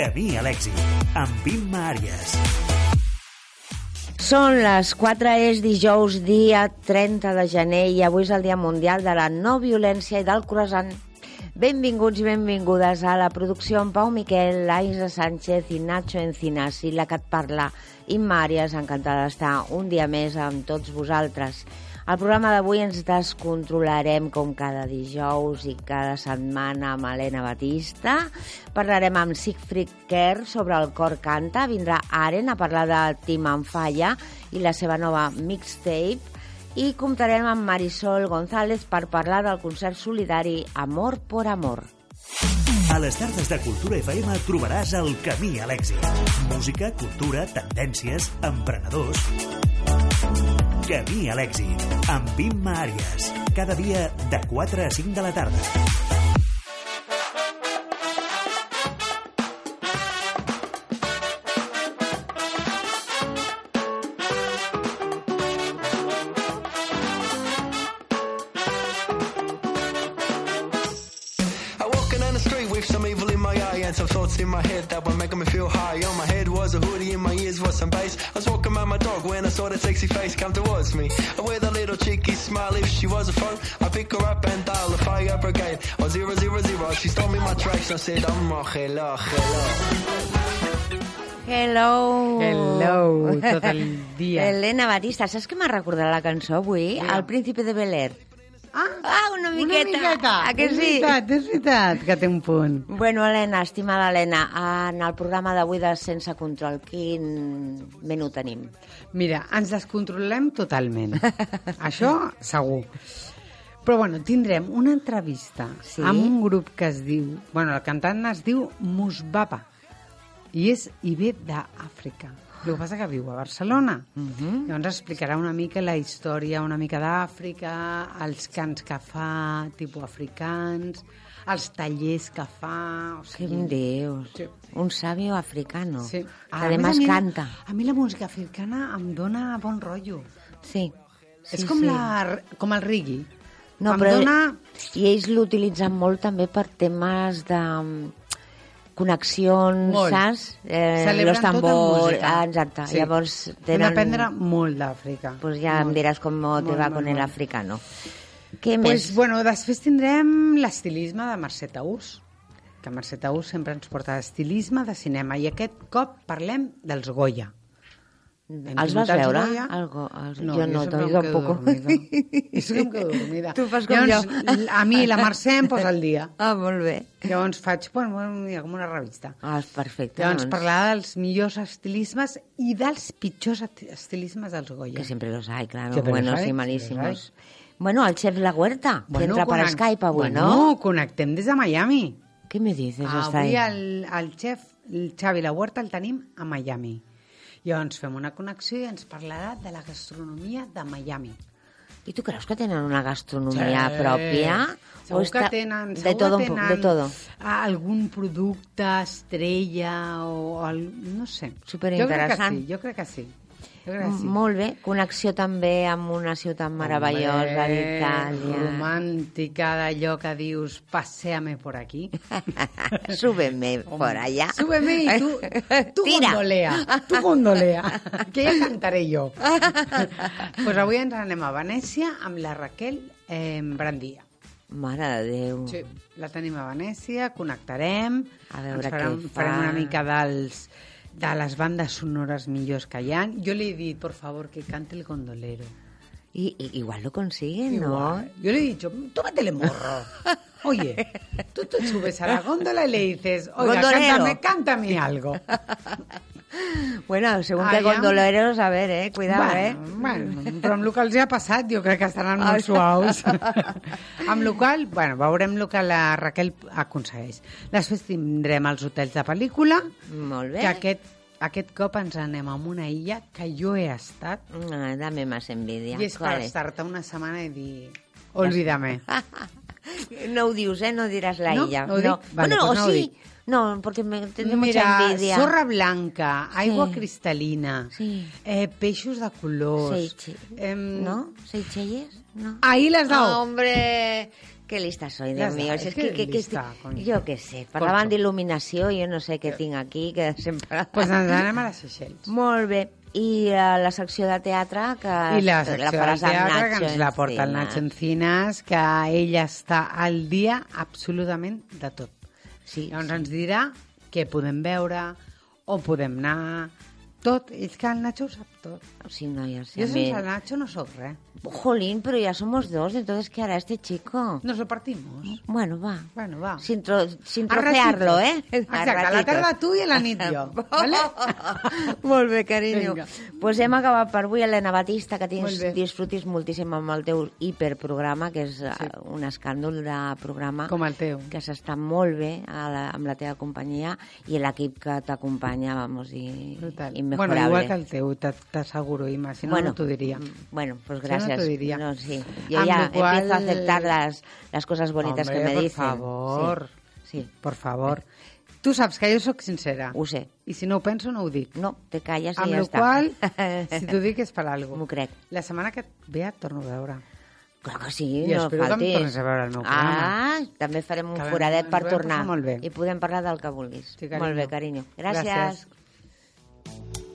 Camí a l'èxit, amb Imma Àries. Són les 4, és dijous, dia 30 de gener, i avui és el Dia Mundial de la No Violència i del Croissant. Benvinguts i benvingudes a la producció amb Pau Miquel, Laisa Sánchez i Nacho Encinas i la que et parla, Imma Àries, encantada d'estar un dia més amb tots vosaltres. Al programa d'avui ens descontrolarem com cada dijous i cada setmana amb Helena Batista. Parlarem amb Siegfried Kerr sobre el cor canta. Vindrà Aren a parlar de Tim Falla i la seva nova mixtape. I comptarem amb Marisol González per parlar del concert solidari Amor por Amor. A les tardes de Cultura FM trobaràs el camí a l'èxit. Música, cultura, tendències, emprenedors... Camí a l'èxit, amb Imma Àries. Cada dia de 4 a 5 de la tarda. Saw that sexy face come towards me. And with a little cheeky smile, if she was a phone, I pick her up and dial the fire brigade. Or zero zero zero, she stole me my tracks. I said, I'm a hello, hello. Hello! Hello, tot el dia. Helena Batista, saps què m'ha recordat la cançó avui? Vinga. El príncipe de Bel Air. Ah, Ah, una miqueta. Una miqueta. Ah, que és sí? veritat, és veritat, que té un punt. Bueno, Helena, estimada Helena, en el programa d'avui de Sense Control, quin menú tenim? Mira, ens descontrolem totalment. Això, segur. Però, bueno, tindrem una entrevista Sí? amb un grup que es diu... Bueno, el cantant es diu Musbaba i és i ve d'Àfrica. El que passa que viu a Barcelona. Uh Mhm. -huh. Llavors explicarà una mica la història, una mica d'Àfrica, els cants que fa, tipus africans, els tallers que fa... O sigui, em dius? Sí. Un sabio africano. Sí. Que además a mi, canta. A mi la música africana em dona bon rotllo. Sí. Sí, és com, sí. La, com el reggae. No, em però dona... i ells l'utilitzen molt també per temes de connexions, Molt. saps? Eh, Celebren los tot amb tambors, música. ah, exacte. Sí. Llavors Hem tenen... d'aprendre molt d'Àfrica. Pues ja em Molt. diràs com te Molt, va molt, con el africano. Què Pues, més? bueno, després tindrem l'estilisme de Mercè Taús, que Mercè Taús sempre ens porta d'estilisme de cinema, i aquest cop parlem dels Goya. Hem Els vas veure? Algo, els... No, jo no, sempre jo quedo tampoc. Jo sempre em quedo dormida. Tu fas com Llavors, A mi la Mercè em posa al dia. Ah, molt bé. Llavors faig, bueno, bueno, mira, com una revista. Ah, perfecte. Llavors doncs, parlar dels millors estilismes i dels pitjors esti- estilismes dels Goya. Que siempre los hay, claro. Siempre los buenos hay, y malísimos. Bueno, el chef La Huerta, que entra per Skype avui, bueno, no? connectem des de Miami. Què me dices? està Avui el, el xef, el Xavi La Huerta, el tenim a Miami. Llavors fem una connexió i ens parlarà de la gastronomia de Miami. I tu creus que tenen una gastronomia Sí. pròpia? Segur O està- que tenen, de todo, que tenen de todo. algun producte estrella o, el, no sé. Superinteressant. Jo crec que sí, jo crec que sí. Molt bé, connexió també amb una ciutat meravellosa d'Itàlia. Romàntica d'allò que dius, passeame por aquí. Súbeme por allá. Súbeme y tú, tú Tira. gondolea, tú gondolea, que ja cantaré jo. pues avui ens anem a Venècia amb la Raquel eh, Brandia. Mare de Déu. Sí, la tenim a Venècia, connectarem, A veure ens farem, què fa. farem una mica dels, de les bandes sonores millors que hi ha. Jo li he dit, por favor, que cante el gondolero. I, igual lo consiguen, Igual. Yo le he dicho, tómatele morro. Oye, tú te subes a la góndola y le dices, oiga, cántame, cántame algo. ¿No? Bueno, según Ah, qué ja. gondoleros, a ver, eh, cuidado, eh. bueno, bueno, però amb el que els ha passat jo crec que estaran molt suaus. amb el qual, bueno, veurem el que la Raquel aconsegueix. Després tindrem els hotels de pel·lícula, Molt bé. que aquest, aquest cop ens anem a una illa que jo he estat, Ah, dame más envidia. i és per estar-te una setmana i dir, olvídame. No ho dius, eh? No diràs la No? illa. No ho dic? Vale, bueno, pues o no ho sí. dic. No, porque me tendré mucha Mira, envidia. sorra blanca, aigua Sí. cristal·lina, Sí. eh, peixos de colors... Seiche- em, ¿No? ¿Seychelles? No. Ahí las has Ah, dado. hombre, qué lista soy, Dios mío. dado, és és que, que que, que lista, coño. jo què sé, parlaven Corto. d'il·luminació, jo no sé què tinc aquí, que sempre... pues ens anem a les Seychelles. Molt bé. I uh, la secció de teatre que I la secció faràs amb teatre que ens la porta el Encinas. Nacho Encinas, que ella està al dia absolutament de tot. Sí, Llavors ens dirà què podem veure, on podem anar, tot. És que el Nacho ho sap tot. sí, noies. Jo a mi- sense el Nacho no sóc res. Jolín, pero ya somos dos, entonces ¿qué hará este chico? Nos lo partimos. Bueno, va. Bueno, va. Sin, tro sin trocearlo, eh? Exacte, a la tarda tu i a la nit jo. vale? Molt bé, carinyo. Vinga. pues hem acabat per avui, Helena Batista, que tens, disfrutis moltíssim amb el teu hiperprograma, que és sí. un escàndol de programa. Com el teu. Que s'està molt bé la, amb la teva companyia i l'equip que t'acompanya, vamos, i, Brutal. Immejorable. Bueno, igual que el teu, t'asseguro, Ima, si no, no t'ho diria. mm, Bueno, pues Si no, no gracias. diria. No, sí. Yo Amb ya lo cual- empiezo a aceptar las, las cosas bonitas Hombre, que me por dicen. favor. Sí, sí, Por favor. Tu saps que jo sóc sincera. ho sé. I si no ho penso, no ho dic. No, te calles i Amb ja la està. qual, si t'ho dic és per alguna M'ho crec. La setmana que ve et torno a veure. Clar que sí, I no espero que em tornis a veure al meu Ah, també farem un Que foradet ens per tornar. passar molt bé. I podem parlar del que vulguis. Sí, carinyo. molt bé, carinyo. Gràcies. Gràcies.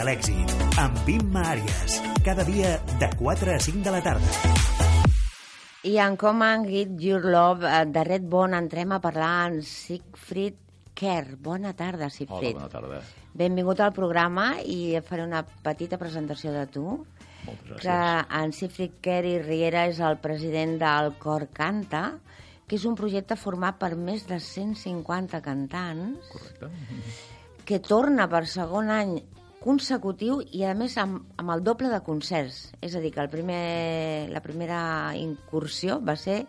a l'èxit, amb Imma Àries. Cada dia de 4 a 5 de la tarda. I en Come and Get Your Love, eh, de Red Bone, entrem a parlar amb Siegfried Kerr. Bona tarda, Hola, Siegfried. bona tarda. Benvingut al programa i faré una petita presentació de tu. Moltes gràcies. Que en Siegfried Kerr i Riera és el president del Cor Canta, que és un projecte format per més de 150 cantants Correcte. que torna per segon any consecutiu i, a més, amb, amb el doble de concerts. És a dir, que el primer, la primera incursió va ser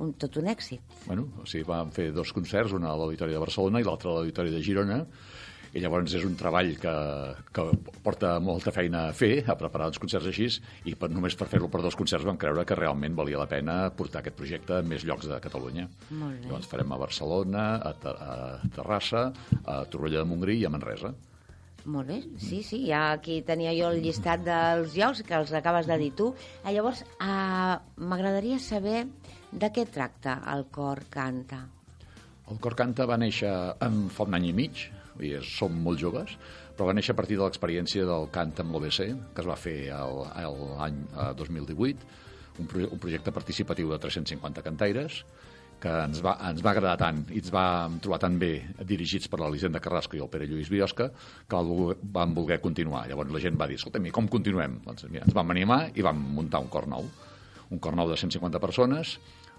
un, tot un èxit. Bueno, o sigui, vam fer dos concerts, una a l'Auditori de Barcelona i l'altre a l'Auditori de Girona, i llavors és un treball que, que porta molta feina a fer, a preparar els concerts així, i per, només per fer-lo per dos concerts vam creure que realment valia la pena portar aquest projecte a més llocs de Catalunya. Molt bé. Llavors farem a Barcelona, a, a Terrassa, a Torroella de Montgrí i a Manresa. Molt bé, sí, sí, ja aquí tenia jo el llistat dels llocs que els acabes de dir tu. Eh, llavors, eh, m'agradaria saber de què tracta el cor canta. El Cor Canta va néixer en, fa un any i mig, vull dir, som molt joves, però va néixer a partir de l'experiència del cant amb l'OBC, que es va fer l'any eh, 2018, un, proje un projecte participatiu de 350 cantaires, que ens va, ens va agradar tant i ens va trobar tan bé dirigits per l'Elisenda Carrasco i el Pere Lluís Biosca que el vam voler continuar. Llavors la gent va dir, escolta'm, i com continuem? Doncs mira, ens vam animar i vam muntar un cor nou. Un cor nou de 150 persones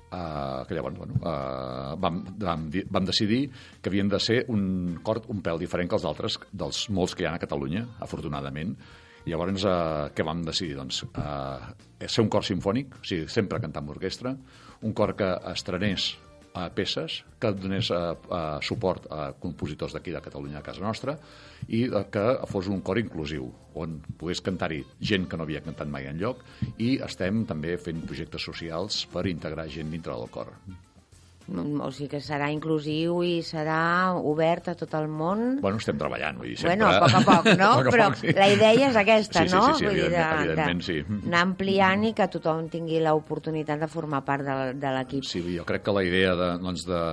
eh, que llavors bueno, eh, vam, vam, vam decidir que havien de ser un cor un pèl diferent que els altres, dels molts que hi ha a Catalunya, afortunadament. Llavors, eh, què vam decidir? Doncs, eh, ser un cor sinfònic, o sigui, sempre cantar amb orquestra, un cor que estrenés uh, peces, que donés uh, uh, suport a compositors d'aquí de Catalunya, a casa nostra, i uh, que fos un cor inclusiu, on pogués cantar-hi gent que no havia cantat mai enlloc, i estem també fent projectes socials per integrar gent dintre del cor. O sigui que serà inclusiu i serà obert a tot el món. Bueno, estem treballant, vull dir, sempre... Bueno, a poc a poc, no? A poc a Però poc, sí. la idea és aquesta, Sí, sí, no? sí, sí, Vull dir, evidentment- evidentment, sí. Anar ampliant i que tothom tingui l'oportunitat de formar part de, de l'equip. Sí, jo crec que la idea de, doncs, de,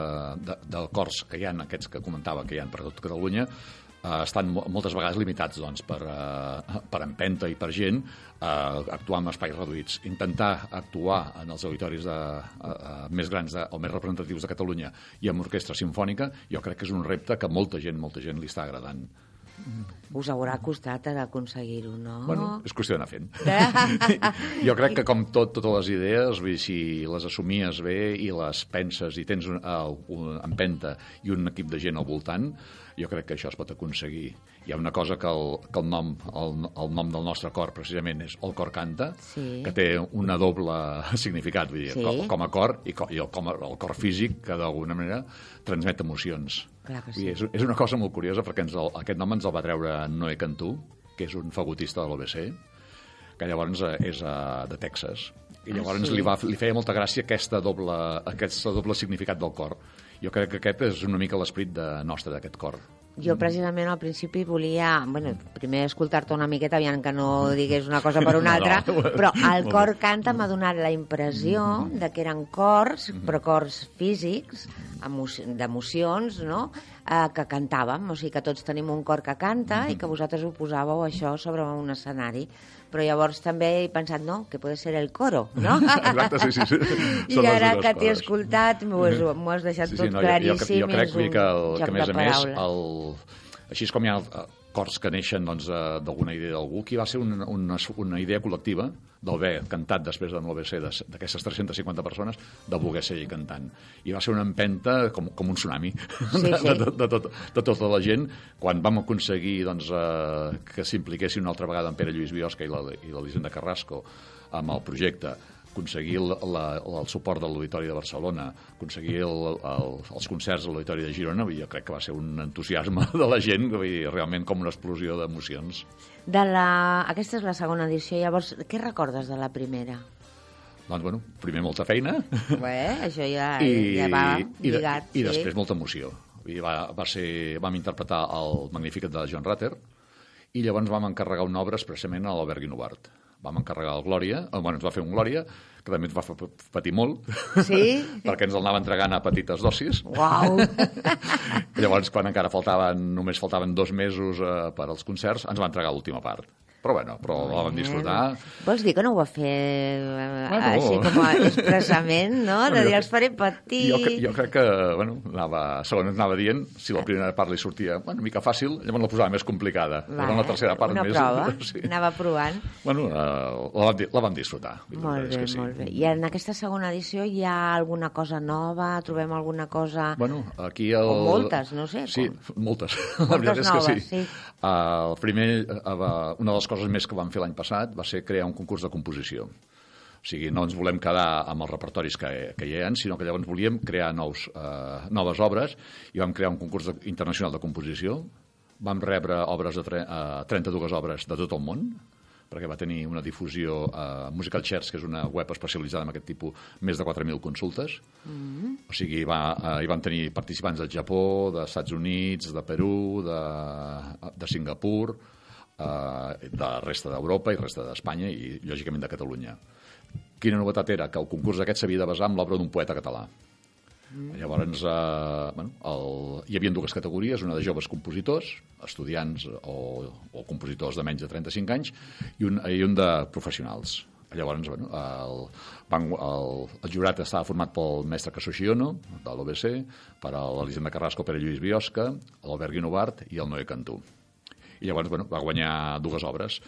de, del cors que hi ha, aquests que comentava que hi ha per tot Catalunya, eh, estan mo- moltes vegades limitats doncs, per, eh, per empenta i per gent eh, actuar en espais reduïts. Intentar actuar en els auditoris de, eh, eh, més grans de, o més representatius de Catalunya i amb orquestra sinfònica, jo crec que és un repte que molta gent, molta gent li està agradant. Us haurà costat d'aconseguir-ho, no? Bueno, és qüestió d'anar fent. jo crec que com tot, totes les idees, vull dir, si les assumies bé i les penses i tens un, uh, un empenta i un equip de gent al voltant, jo crec que això es pot aconseguir. Hi ha una cosa que el, que el, nom, el, el nom del nostre cor precisament és El cor canta, Sí. que té una doble significat, vull dir, Sí. com, com a cor i, co, i el, com a, el cor físic, que d'alguna manera transmet emocions. Clar que sí. és, és una cosa molt curiosa perquè ens el, aquest nom ens el va treure Noé Cantú, que és un fagotista de l'OBC, que llavors eh, és uh, de Texas. I llavors sí? li, va, li feia molta gràcia aquesta doble, aquest doble significat del cor. Jo crec que aquest és una mica l'esperit de nostre d'aquest cor. Jo precisament al principi volia, bueno, primer escoltar-te una miqueta, aviam que no digués una cosa per una altra, no. però el cor canta m'ha donat la impressió de que eren cors, però cors físics, d'emocions, no?, eh, que cantàvem, o sigui que tots tenim un cor que canta i que vosaltres ho posàveu això sobre un escenari. Però llavors també he pensat, no, que pot ser el coro, no? Exacte, sí, sí. sí. I Són ara que t'he escoltat m'ho has, has deixat tot jo, claríssim. jo, jo crec vull dir, un que, el, que a més a més, el, així és com hi ha eh, cors que neixen doncs, eh, d'alguna idea d'algú, qui va ser una, una, una idea col·lectiva d'haver cantat després de l'OBC d'aquestes 350 persones, de voler seguir cantant. I va ser una empenta com, com un tsunami Sí, de, sí. de, de, de, tot, de tota la gent. Quan vam aconseguir doncs, eh, que s'impliquessin una altra vegada en Pere Lluís Biosca i la- i l'Elisenda Carrasco amb el projecte, aconseguir el, la, el suport de l'Auditori de Barcelona, aconseguir el, el, els concerts a l'Auditori de Girona, jo crec que va ser un entusiasme de la gent, vull dir, realment com una explosió d'emocions. De la... Aquesta és la segona edició, llavors, què recordes de la primera? Doncs, bueno, primer molta feina Bé, això ja, i, ja va i, de, lligat. i sí. després molta emoció. Dir, va, va ser, vam interpretar el Magnificat de John Ratter i llavors vam encarregar una obra expressament a l'Albert Guinovart. Vam encarregar el Glòria, eh, bueno, ens va fer un Glòria, que també ens va fer patir molt, Sí? perquè ens el anava entregant a petites dosis. Uau! Llavors, quan encara faltaven, només faltaven dos mesos eh, per als concerts, ens va entregar l'última part. Però bueno, però la vam disfrutar. Vols dir que no ho va fer eh, Bueno. així com a expressament, no? De dir, els faré patir... Jo, jo crec que, bueno, anava, segons anava dient, si la primera part li sortia bueno, una mica fàcil, llavors la posava més complicada. Va, Llavors la tercera part una més... prova, Sí. anava provant. Bueno, eh, la, vam, la vam disfrutar. Molt bé, que sí. molt bé. I en aquesta segona edició hi ha alguna cosa nova? Trobem alguna cosa... Bueno, aquí el... O moltes, no sé, Sí, com- moltes. Moltes la veritat és que noves, sí. sí. Uh, el primer, uh, una de les coses més que vam fer l'any passat va ser crear un concurs de composició. O sigui, no ens volem quedar amb els repertoris que, que hi ha, sinó que llavors volíem crear nous, uh, noves obres i vam crear un concurs de, internacional de composició. Vam rebre obres de tre, uh, 32 obres de tot el món, perquè va tenir una difusió a Musical Chairs, que és una web especialitzada en aquest tipus, més de 4.000 consultes. Mm. O sigui, va, eh, hi van tenir participants del Japó, dels Estats Units, de Perú, de, de Singapur, eh, de la resta d'Europa i resta d'Espanya i, lògicament, de Catalunya. Quina novetat era? Que el concurs aquest s'havia de basar en l'obra d'un poeta català. Mm. Llavors, eh, bueno, el, hi havia dues categories, una de joves compositors, estudiants o, o compositors de menys de 35 anys, i un, i un de professionals. Llavors, bueno, el, van, el, el jurat estava format pel mestre Kazushiono, de l'OBC, per l'Elisenda Carrasco, per Lluís Biosca, l'Albert Guinovart i el Noé Cantú. I llavors bueno, va guanyar dues obres,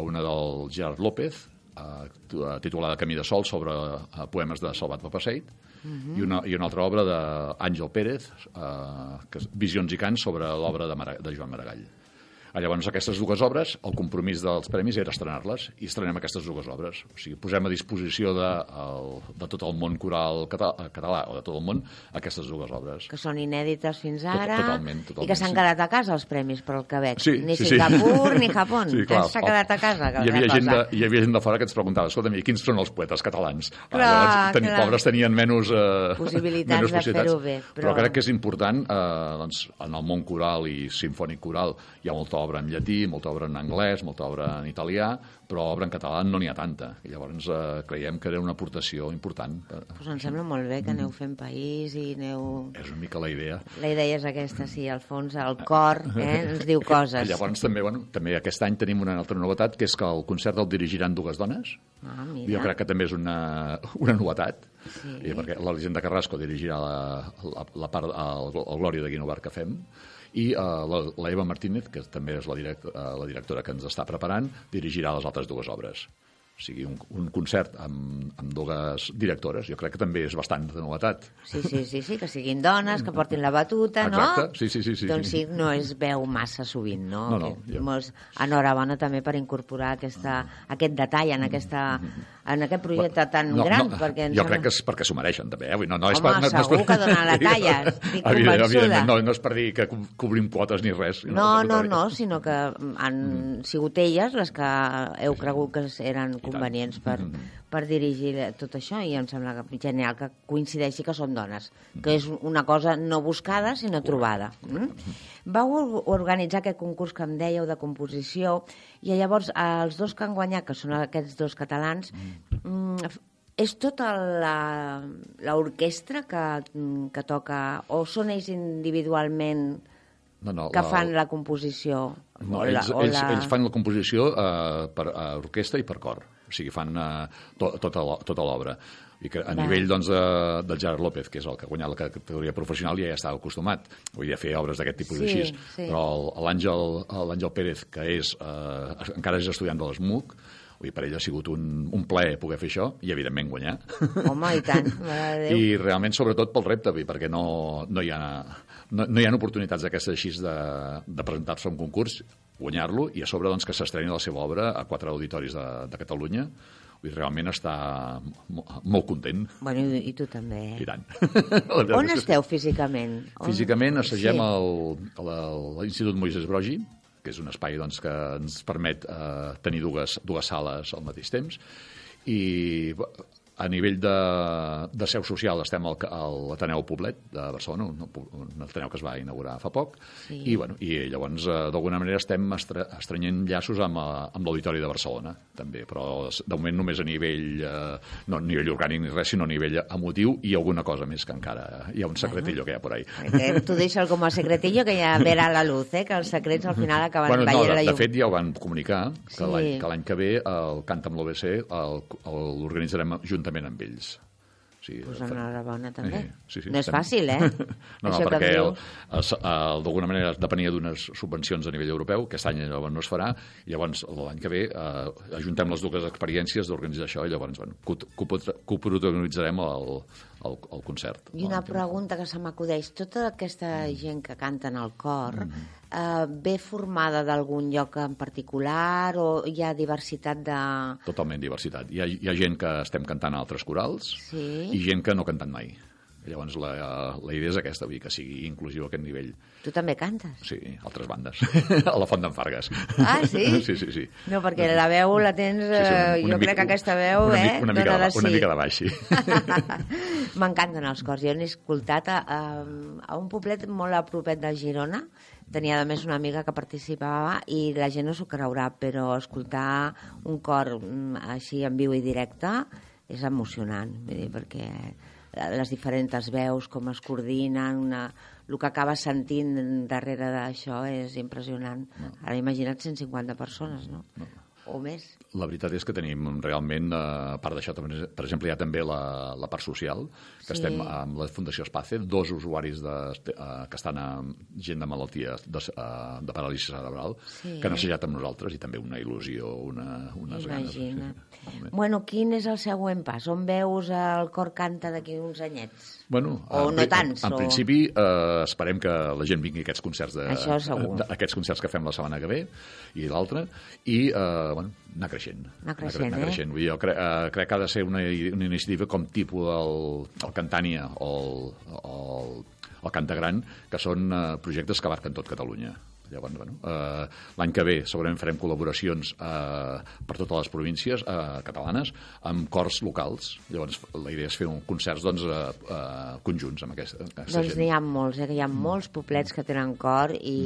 una del Gerard López, eh, titulada Camí de Sol, sobre eh, poemes de Salvat Papaseit, i, una, i una altra obra d'Àngel Pérez, eh, que és Visions i cants, sobre l'obra de, Mara, de Joan Maragall. Ah, Llavors, aquestes dues obres, el compromís dels premis era estrenar-les, i estrenem aquestes dues obres. O sigui, posem a disposició de, el, de tot el món coral català, català o de tot el món aquestes dues obres. Que són inèdites fins Tot- ara totalment, i totalment, que s'han sí. quedat a casa els premis per al Quebec. Sí, ni sí, sí. Singapur ni Japó. Sí. S'ha quedat a casa. Hi havia, gent de, hi havia gent de fora que ens preguntava, escolta, i quins són els poetes catalans? Ah, Clar, llavors, ten, clar. pobres tenien menys, eh, Possibilitats menys de possibilitats. fer-ho bé, Però... però- crec que és important, eh, doncs, en el món coral i sinfònic coral hi ha molta obra en llatí, molta obra en anglès, molta obra en italià, però obra en català no n'hi ha tanta. I llavors eh, creiem que era una aportació important. Pues em sembla molt bé que aneu fent país i aneu... És una mica la idea. La idea és aquesta, sí, al fons, el cor eh, ens diu coses. Llavors també, bueno, també aquest any tenim una altra novetat, que és que el concert el dirigiran dues dones. Ah, Jo mira. crec que també és una, una novetat, Sí. I perquè l'Elisenda Carrasco dirigirà la, la, la part, el, el Glòria de Guinovar que fem, i uh, la, la Eva Martínez, que també és la, direct, uh, la directora que ens està preparant, dirigirà les altres dues obres. O sigui, un, un concert amb, amb dues directores, jo crec que també és bastant de novetat. Sí, sí, sí, sí, que siguin dones, que portin la batuta, no? Exacte, sí, sí, sí, sí, doncs sí. no es veu massa sovint, no? No, no, Que Molts... Enhorabona també per incorporar aquesta, aquest detall en, aquesta, en aquest projecte tan No, gran. no, perquè jo crec que és perquè s'ho mereixen, també. Eh? No, no és Home, per, no, no és segur que donen la talla, estic Evident- convençuda. evidentment, no, no és per dir que co- cobrim quotes ni res. No, no, contrari. no, sinó que han sigut elles les que heu cregut que eren convenients per, per dirigir tot això i em sembla que genial que coincideixi que són dones, que és una cosa no buscada sinó trobada. Mm? Vau or- organitzar aquest concurs que em dèieu de composició i llavors els dos que han guanyat, que són aquests dos catalans, mm, f- és tota la- l'orquestra que, mm, que toca o són ells individualment No, no, que la- fan la composició? No, ells, la, ells, la... ells fan la composició eh, per a orquestra i per cor. O sigui, fan eh, to, tota tota l'obra. I que a Va. nivell doncs, de, del Gerard López, que és el que ha guanyat la categoria professional, ja hi estava acostumat. Vull dir, a fer obres d'aquest tipus Sí, així. sí. Però el- l'Àngel l'Àngel Pérez, que és, eh, encara és estudiant de l'ESMUC, vull dir, per ell ha sigut un, un plaer poder fer això i, evidentment, guanyar. Home, i tant. I realment, sobretot, pel repte, perquè no, no, hi ha, no, no hi ha oportunitats d'aquestes així de, de presentar-se a un concurs, guanyar-lo, i a sobre doncs, que s'estreni la seva obra a quatre auditoris de, de Catalunya. Vull dir, realment està mo- molt content. Bueno, i, i tu també. I tant. On esteu físicament? On... Físicament assagem Sí. al, al, a l'Institut Moisès Brogi, que és un espai doncs, que ens permet eh, tenir dues, dues sales al mateix temps, i a nivell de, de seu social estem al, al Ateneu Poblet de Barcelona, un, un Ateneu que es va inaugurar fa poc, Sí. i, bueno, i llavors eh, d'alguna manera estem estre, estrenyent llaços amb, eh, amb l'Auditori de Barcelona, també, però de moment només a nivell, eh, no a nivell orgànic ni res, sinó a nivell emotiu i alguna cosa més que encara hi ha un secretillo que hi ha por ahí. Tu deixa'l com a secretillo que ja verà la luz, eh? que els secrets al final acaben bueno, no, de, la de llum. fet ja ho van comunicar, que Sí. l'any que ve el Canta amb l'OBC l'organitzarem juntament amb ells. Sigui, Pues fa- enhorabona, també. Eh, sí, sí, no és estem- fàcil, eh? no, no, que perquè d'alguna manera depenia d'unes subvencions a nivell europeu, aquest any llavors no es farà, i llavors l'any que ve eh, ajuntem les dues experiències d'organitzar això i llavors bueno, co- co- coprotagonitzarem el, el, el concert. I una pregunta que se m'acudeix. Tota aquesta Mm. gent que canta en el cor Mm-hmm. Eh, ve formada d'algun lloc en particular o hi ha diversitat de... Totalment diversitat. Hi ha, hi ha gent que estem cantant a altres corals Sí. i gent que no ha cantat mai. Llavors la, la idea és aquesta, vull dir, que sigui inclusiu a aquest nivell. Tu també cantes? Sí, altres bandes. a la Font d'en Fargues. Ah, sí? sí, sí, sí. No, perquè la veu la tens... Sí, sí, Eh, una jo mica- crec que aquesta veu, una, eh? una, mica de, una mica de baix, sí. M'encanten els cors. Jo n'he escoltat a, a, a un poblet molt a propet de Girona. Tenia, a més, una amiga que participava i la gent no s'ho creurà, però escoltar un cor mm, així en viu i directe és emocionant, vull dir, perquè les diferents veus, com es coordinen, una, el que acabes sentint darrere d'això és impressionant. Ara imagina't 150 persones, no? O més. La veritat és que tenim realment, eh, a part d'això, per exemple, hi ha també la, la part social, que Sí. estem amb la Fundació Espace, dos usuaris de, eh, que estan amb gent de malaltia de, eh, de paràlisi cerebral, Sí. que han assajat amb nosaltres i també una il·lusió, una, unes Imagina. ganes. Sí, sí. Bueno, quin és el següent pas? On veus el cor canta d'aquí uns anyets? O Bueno, en no tants, En, en o- principi, eh, esperem que la gent vingui a aquests concerts de, Això segur. de, aquests concerts que fem la setmana que ve i l'altra, i eh, bueno, anar creixent. Anar creixent, anar eh? creixent. Vull dir, jo cre, eh, crec que ha de ser una, una iniciativa com tipus el, el Cantània o el, el, el Cantagran, que són eh, projectes que abarquen tot Catalunya. Llavors, bueno, eh, l'any que ve segurament farem col·laboracions eh, per totes les províncies eh, catalanes amb cors locals. Llavors, la idea és fer un concerts doncs, eh, eh, conjunts amb aquesta, aquesta Doncs gent. n'hi ha molts, eh? que hi ha molts poblets que tenen cor i,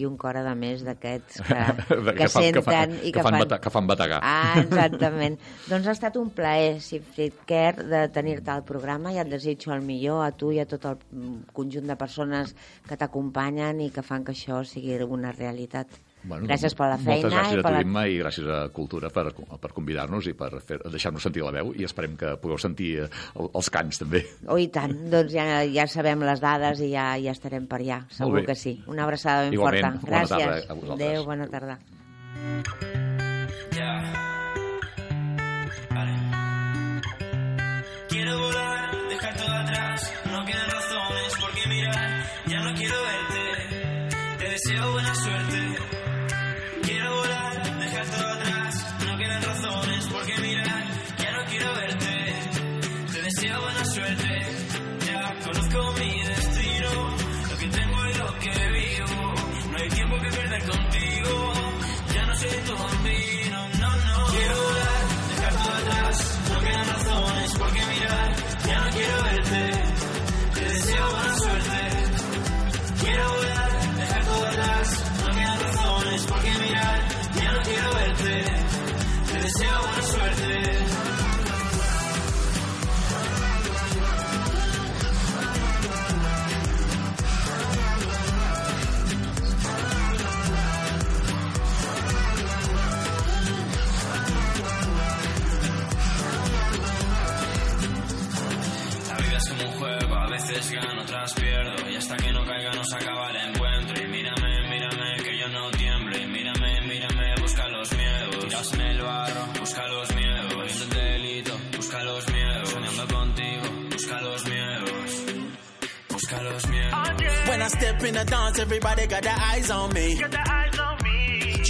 i un cor, a més, d'aquests que. De- que, fan- senten fan- i que que fan, bata, que fan bategar. Ah, exactament. doncs ha estat un plaer, Sigfrid Kerr, de tenir-te al programa i et desitjo el millor a tu i a tot el mm, conjunt de persones que t'acompanyen i que fan que això sigui una realitat. Bueno, gràcies per la feina Moltes gràcies i a per tu, la... Imma, i gràcies a Cultura per, per convidar-nos i per deixar-nos sentir la veu i esperem que pugueu sentir eh, el- els cants també. Oh, i tant, doncs ja, ja sabem les dades i ja, ja estarem per allà, segur que sí. Una abraçada ben Igualment, forta. bona tarda Gràcies. a vosaltres. Adéu, bona tarda. Quiero volar, dejar todo atrás, no quedan buena suerte. In the dance, everybody got their eyes on me.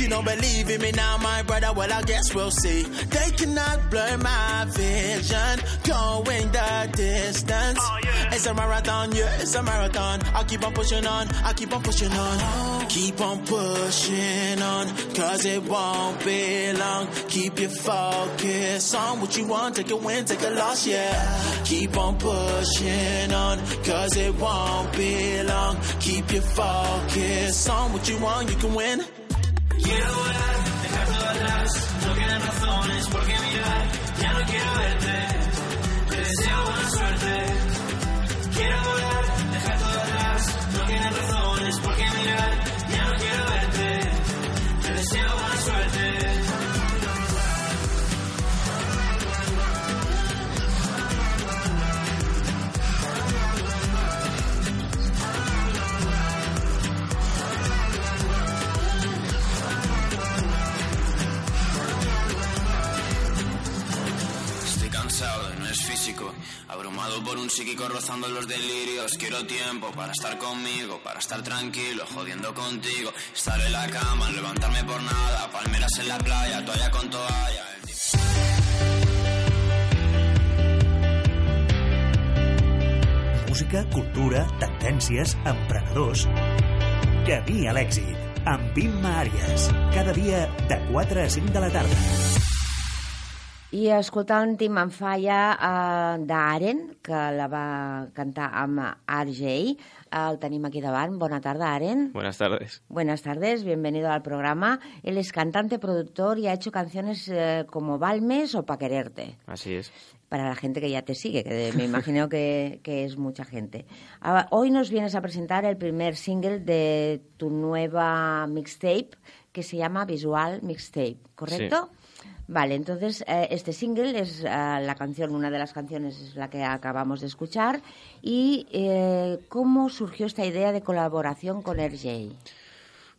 You don't believe in me now, my brother. Well, I guess we'll see. They cannot blur my vision, going the distance. Oh, it's a marathon, yeah, it's a marathon. I keep on pushing on, I keep on pushing on. Keep on pushing on, cause it won't be long. Keep your focus on what you want, take a win, take a loss, yeah. Keep on pushing on, cause it won't be long. Keep your focus on what you want, you can win. Quiero rozando los delirios. Quiero tiempo para estar conmigo, para estar tranquilo, jodiendo contigo. Estar en la cama, levantarme por nada, palmeras en la playa, toalla con toalla. Música, cultura, tendències, emprenedors. Camí a l'èxit, amb Imma Àries. Cada dia de 4 a 5 de la tarda. I escoltant Tim en Falla eh, d'Aren, que la va cantar amb RJ, el tenim aquí davant. Bona tarda, Aren. Buenas tardes. Buenas tardes, bienvenido al programa. Él es cantante, productor y ha hecho canciones eh, como Balmes o Pa' Quererte. Así es. Para la gente que ya te sigue, que me imagino que, que es mucha gente. Ah, Hoy nos vienes a presentar el primer single de tu nueva mixtape que se llama Visual Mixtape, ¿correcto? Vale, entonces eh, este single es eh, la canción, una de las canciones es la que acabamos de escuchar. ¿Y eh, cómo surgió esta idea de colaboración con RJ?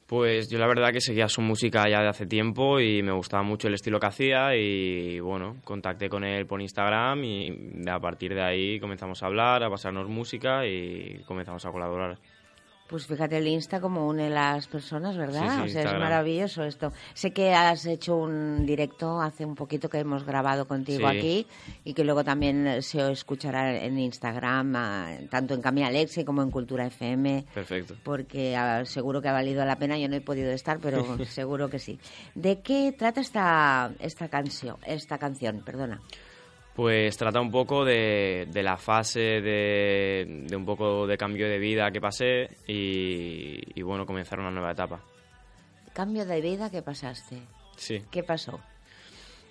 Pues yo la verdad que seguía su música ya de hace tiempo y me gustaba mucho el estilo que hacía y bueno, contacté con él por Instagram y a partir de ahí comenzamos a hablar, a pasarnos música y comenzamos a colaborar. Pues fíjate, el Insta como une las personas, ¿verdad? Sí, sí, o sea, es maravilloso esto. Sé que has hecho un directo hace un poquito que hemos grabado contigo Sí. aquí y que luego también se escuchará en Instagram, ah, tanto en Camila Alexi como en Cultura FM. Perfecto. Porque ah, seguro que ha valido la pena. Yo no he podido estar, pero seguro que sí. ¿De qué trata esta esta canción? Esta canción, perdona. Pues trata un poco de, de la fase de, de un poco de cambio de vida que pasé y, y bueno, comenzar una nueva etapa. Cambio de vida que pasaste. Sí. ¿Qué pasó?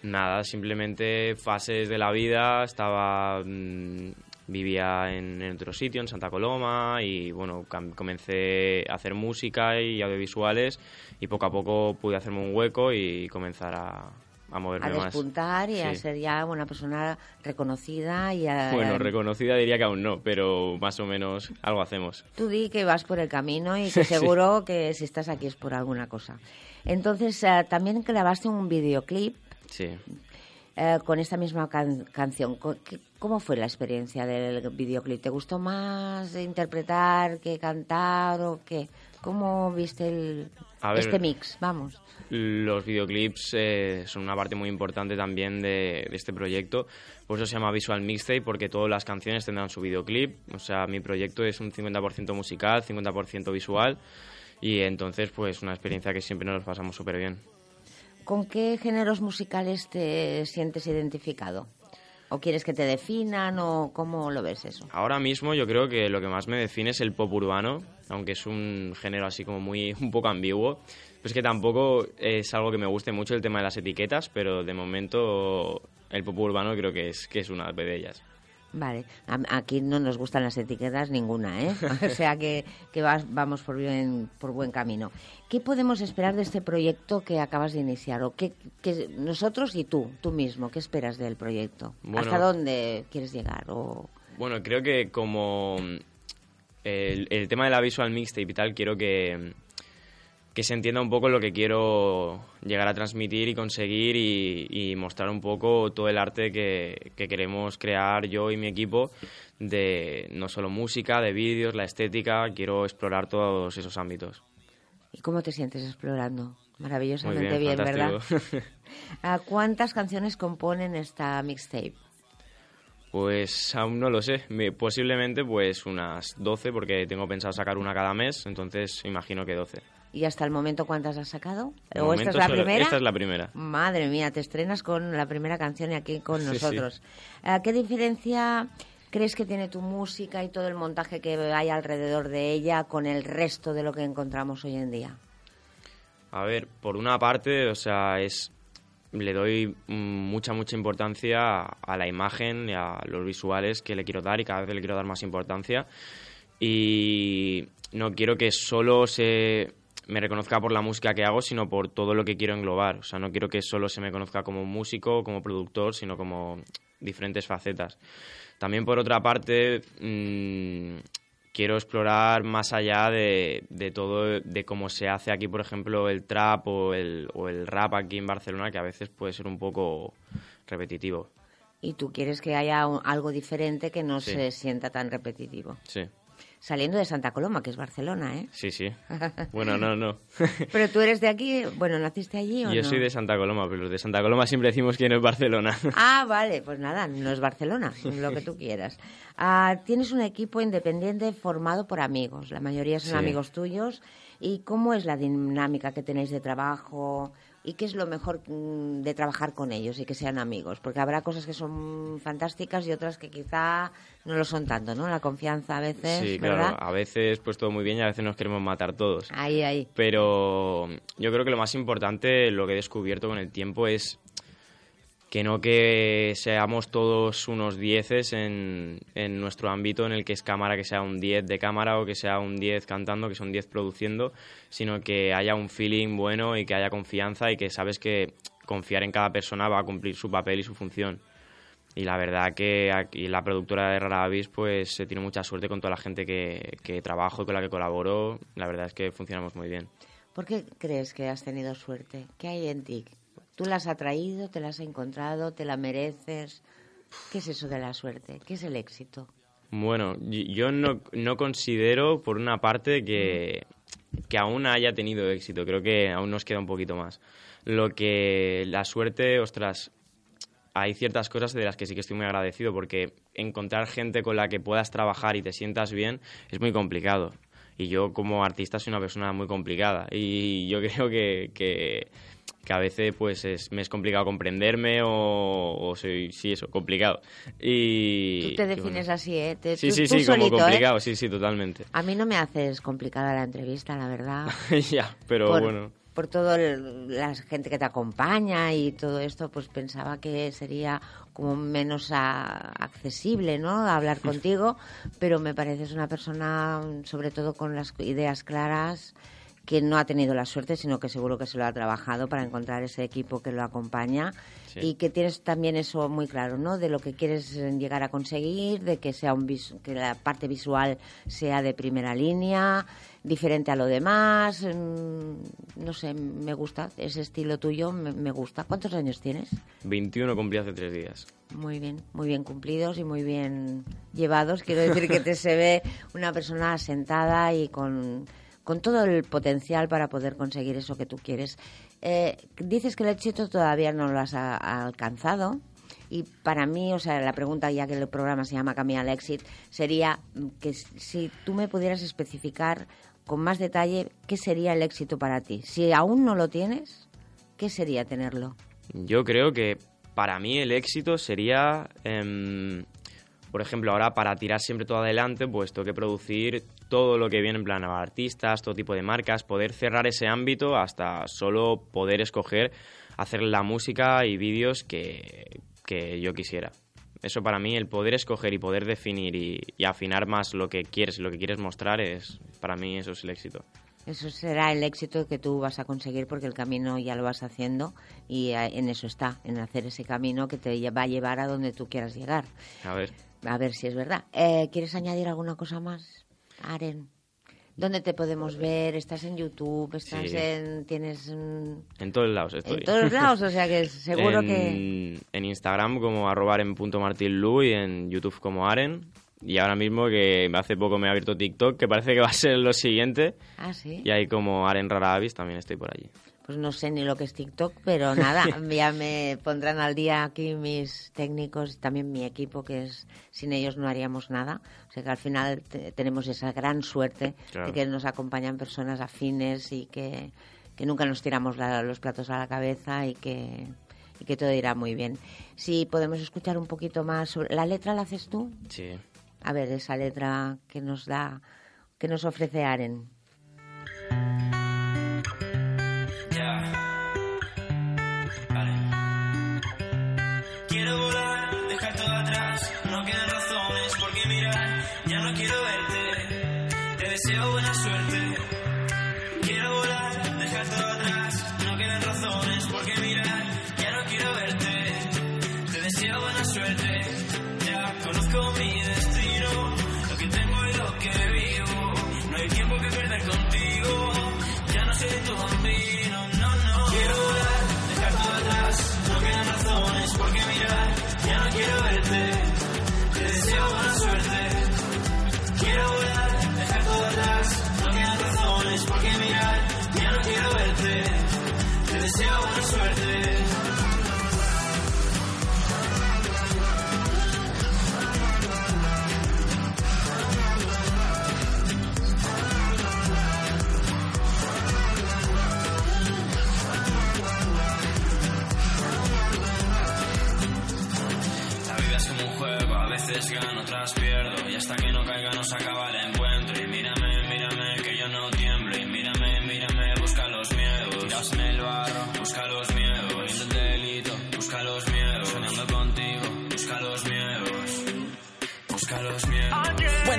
Nada, simplemente fases de la vida. Estaba. mm, vivía en, en otro sitio, en Santa Coloma, y bueno, comencé a hacer música y audiovisuales, y poco a poco pude hacerme un hueco y comenzar a, a moverme A más. despuntar y a Sí. ser ya una persona reconocida y a... Bueno, reconocida diría que aún no, pero más o menos algo hacemos. Tú di que vas por el camino y que Sí. seguro que si estás aquí es por alguna cosa. Entonces, eh, también grabaste un videoclip Sí. eh, con esta misma can- canción. Co- ¿qué- ¿Cómo fue la experiencia del videoclip? ¿Te gustó más interpretar que cantar o qué? ¿Cómo viste el, ver. este mix? Vamos. Los videoclips eh, son una parte muy importante también de, de este proyecto. Por eso se llama Visual Mixtape, porque todas las canciones tendrán su videoclip. O sea, mi proyecto es un 50% musical, 50% visual. Y entonces, pues, una experiencia que siempre nos pasamos súper bien. ¿Con qué géneros musicales te sientes identificado? ¿O quieres que te definan o cómo lo ves eso? Ahora mismo yo creo que lo que más me define es el pop urbano, aunque es un género así como muy un poco ambiguo. Pues que tampoco es algo que me guste mucho el tema de las etiquetas, pero de momento el pop urbano creo que es, que es una de ellas. Vale, A- aquí no nos gustan las etiquetas ninguna, ¿eh? O sea que, que vas- vamos por, bien, por buen camino. ¿Qué podemos esperar de este proyecto que acabas de iniciar? ¿O qué, qué- nosotros y tú, tú mismo, qué esperas del proyecto? Bueno. ¿Hasta dónde quieres llegar? O... Bueno, creo que como mm, el, el tema de la visual mixtape y tal, quiero que, que se entienda un poco lo que quiero llegar a transmitir y conseguir y, y mostrar un poco todo el arte que, que queremos crear yo y mi equipo de no solo música, de vídeos, la estética, quiero explorar todos esos ámbitos. ¿Y cómo te sientes explorando? Maravillosamente Muy bien, ¿verdad? fantástico. ¿A ¿Cuántas canciones componen esta mixtape? Pues aún no lo sé, Me- posiblemente pues unas 12 porque tengo pensado sacar una cada mes, entonces imagino que 12. ¿Y hasta el momento cuántas has sacado? ¿O esta es la solo- primera? Esta es la primera. Madre mía, te estrenas con la primera canción y aquí con Sí, nosotros. Eh, ¿Qué diferencia crees que tiene tu música y todo el montaje que hay alrededor de ella con el resto de lo que encontramos hoy en día? A ver, por una parte, o sea, es le doy mm, mucha mucha importancia a la imagen y a los visuales que le quiero dar y cada vez le quiero dar más importancia y no quiero que solo se me reconozca por la música que hago, sino por todo lo que quiero englobar. O sea, no quiero que solo se me conozca como músico, como productor, sino como diferentes facetas. También por otra parte, mm, quiero explorar más allá de, de todo, de cómo se hace aquí, por ejemplo, el trap o el, o el rap aquí en Barcelona, que a veces puede ser un poco repetitivo. Y tú quieres que haya un- algo diferente que no Sí. se sienta tan repetitivo. Sí, Saliendo de Santa Coloma, que es Barcelona, ¿eh? sí, sí. Bueno, no, no. Pero tú eres de aquí, bueno, ¿naciste allí o Yo no? soy de Santa Coloma, pero los de Santa Coloma siempre decimos que no es Barcelona. Ah, vale, pues nada, no es Barcelona, lo que tú quieras. Ah, tienes un equipo independiente formado por amigos, la mayoría son Sí. amigos tuyos. ¿Y cómo es la dinámica que tenéis de trabajo? ¿Y qué es lo mejor mm, de trabajar con ellos y que sean amigos? Porque habrá cosas que son fantásticas y otras que quizá no lo son tanto, ¿no? La confianza a veces, Sí, ¿verdad? claro. A veces pues todo muy bien y a veces nos queremos matar todos. Ahí, ahí. Pero yo creo que lo más importante, lo que he descubierto con el tiempo es que no que seamos todos unos dieces en, en nuestro ámbito en el que es cámara, que sea un 10 de cámara o que sea un 10 cantando, que son 10 produciendo, sino que haya un feeling bueno y que haya confianza y que sabes que confiar en cada persona va a cumplir su papel y su función. Y la verdad que aquí la productora de Rara Avis pues se tiene mucha suerte con toda la gente que, que trabajo y con la que colaboro. La verdad es que funcionamos muy bien. ¿Por qué crees que has tenido suerte? ¿Qué hay en ti? ¿Tú la has atraído, te la has encontrado, te la mereces? ¿Qué es eso de la suerte? ¿Qué es el éxito? Bueno, yo no, no considero, por una parte, que, que aún haya tenido éxito. Creo que aún nos queda un poquito más. Lo que la suerte, ostras, hay ciertas cosas de las que sí que estoy muy agradecido porque encontrar gente con la que puedas trabajar y te sientas bien es muy complicado. Y yo como artista soy una persona muy complicada y yo creo que, que, que a veces pues es, me es complicado comprenderme o, o soy, sí, eso, complicado. Y, Tú te y bueno. defines así, ¿eh? Te- Sí, tú- sí, tú sí, como solito, ¿eh? complicado, sí, sí, totalmente. A mí no me haces complicada la entrevista, la verdad. ya, pero por, bueno. por toda la gente que te acompaña y todo esto, pues pensaba que sería como menos a- accesible, ¿no? Hablar contigo, pero me pareces una persona, sobre todo con las ideas claras, que no ha tenido la suerte, sino que seguro que se lo ha trabajado para encontrar ese equipo que lo acompaña Sí. y que tienes también eso muy claro, ¿no? De lo que quieres llegar a conseguir, de que sea un que la parte visual sea de primera línea, diferente a lo demás, mm, no sé, me gusta ese estilo tuyo, me, me gusta. ¿Cuántos años tienes? 21 cumplí hace tres días. Muy bien, muy bien cumplidos y muy bien llevados. Quiero decir que te se ve una persona asentada y con, con todo el potencial para poder conseguir eso que tú quieres. Eh, dices que el éxito todavía no lo has alcanzado. Y para mí, o sea, la pregunta, ya que el programa se llama Camino al Éxito, sería que si tú me pudieras especificar con más detalle qué sería el éxito para ti. Si aún no lo tienes, ¿qué sería tenerlo? Yo creo que para mí el éxito sería, em, por ejemplo, ahora para tirar siempre todo adelante, pues tengo que producir todo lo que viene en plan a artistas, todo tipo de marcas, poder cerrar ese ámbito hasta solo poder escoger hacer la música y vídeos que, que yo quisiera. Eso para mí, el poder escoger y poder definir y, y afinar más lo que quieres, lo que quieres mostrar, es para mí eso es el éxito. Eso será el éxito que tú vas a conseguir porque el camino ya lo vas haciendo y eh, en eso está, en hacer ese camino que te va a llevar a donde tú quieras llegar. A ver, A ver si es verdad. Eh, ¿Quieres añadir alguna cosa más, Aren? ¿Dónde te podemos ver? ¿Estás en YouTube? ¿Estás Sí. en...? ¿Tienes...? mm, en todos lados estoy. En todos lados, o sea que seguro en, que... En Instagram como arroba aren.martinlu y en YouTube como aren. Y ahora mismo que hace poco me he abierto TikTok, que parece que va a ser lo siguiente. Ah, sí. Y ahí como Aren Rara Avis también estoy por allí. Pues no sé ni lo que es TikTok, pero nada, ya me pondrán al día aquí mis técnicos y también mi equipo, que es sin ellos no haríamos nada. O sea que al final te- tenemos esa gran suerte Claro. de que nos acompañan personas afines y que, que nunca nos tiramos la- los platos a la cabeza y que, y que todo irá muy bien. Si podemos escuchar un poquito más sobre... ¿La letra la haces tú? Sí. A ver, esa letra que nos da, que nos ofrece Aren.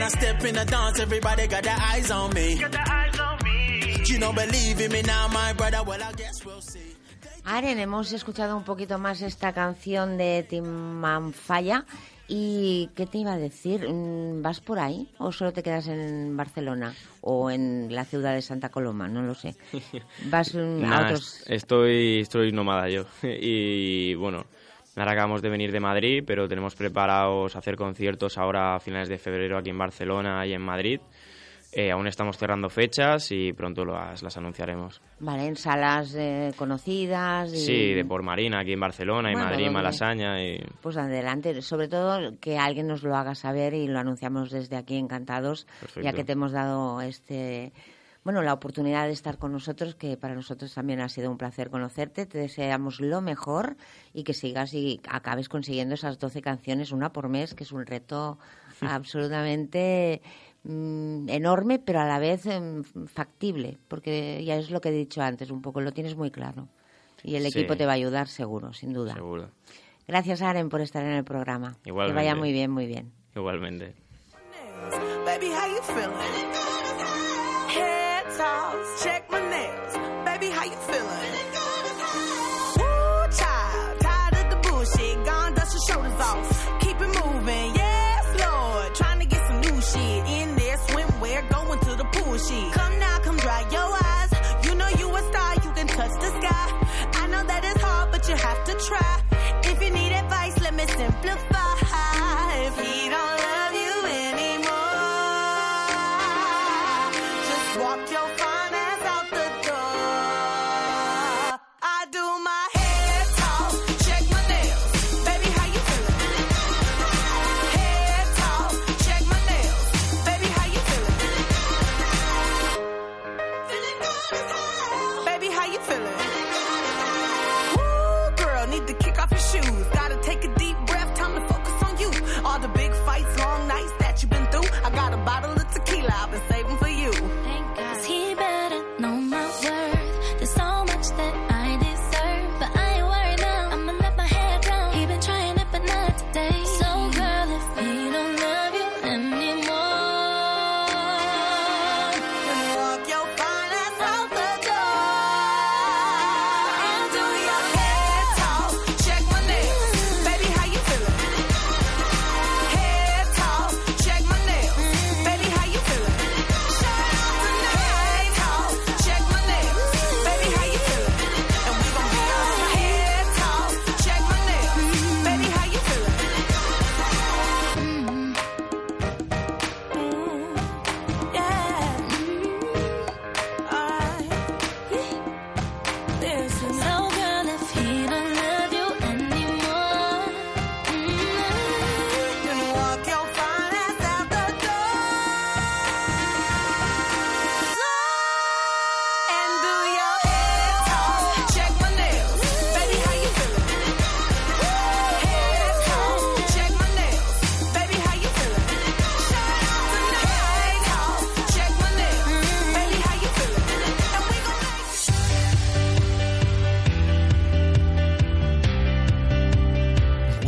I step in the dance, everybody got their eyes on me. You don't believe in me now, my brother. Well, I guess we'll see. Aren, hemos escuchado un poquito más esta canción de Timanfaya. ¿Y qué te iba a decir? Mm, ¿Vas por ahí o solo te quedas en Barcelona o en la ciudad de Santa Coloma? No lo sé. ¿Vas mm, a Nada, otros...? est- estoy, estoy nómada yo. Y bueno, ahora acabamos de venir de Madrid, pero tenemos preparados hacer conciertos ahora a finales de febrero aquí en Barcelona y en Madrid. Eh, aún estamos cerrando fechas y pronto las, las anunciaremos. Vale, en salas eh, conocidas. y- Sí, de por Marina aquí en Barcelona y Bueno, Madrid, donde- Malasaña y Pues adelante, sobre todo que alguien nos lo haga saber y lo anunciamos desde aquí encantados, Perfecto. ya que te hemos dado este bueno, la oportunidad de estar con nosotros, que para nosotros también ha sido un placer conocerte. Te deseamos lo mejor y que sigas y acabes consiguiendo esas 12 canciones, una por mes, que es un reto absolutamente mm, enorme, pero a la vez em, factible, porque ya es lo que he dicho antes, un poco lo tienes muy claro. Y el Sí. equipo te va a ayudar seguro, sin duda. seguro. Gracias, Aren, por estar en el programa. Igualmente. Que vaya muy bien, muy bien. Igualmente. Baby, how you feeling? Check my nails. Baby, how you feeling?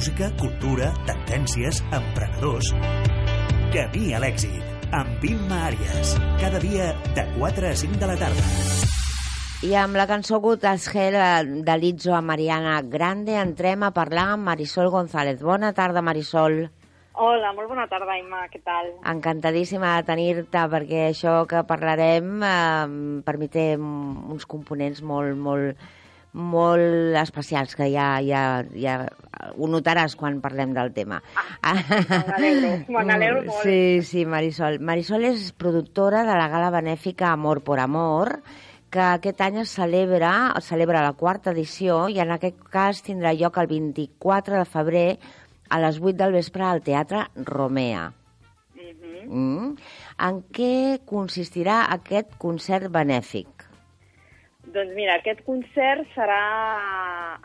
Música, cultura, tendències, emprenedors. Camí a l'èxit, amb Imma Àrias. Cada dia de 4 a 5 de la tarda. I amb la cançó Good as Hell eh, de Lizzo a Mariana Grande entrem a parlar amb Marisol González. Bona tarda, Marisol. Hola, molt bona tarda, Imma, què tal? Encantadíssima de tenir-te perquè això que parlarem eh, per mi té uns components molt, molt, molt especials que ja, ja, ja ho notaràs quan parlem del tema. Ah, n'alegro molt. Sí, sí, Marisol. Marisol és productora de la gala benèfica Amor por Amor, que aquest any es celebra, es celebra la quarta edició i en aquest cas tindrà lloc el 24 de febrer a les 8 del vespre al Teatre Romea. Mhm. Mm. En què consistirà aquest concert benèfic? Doncs mira, aquest concert serà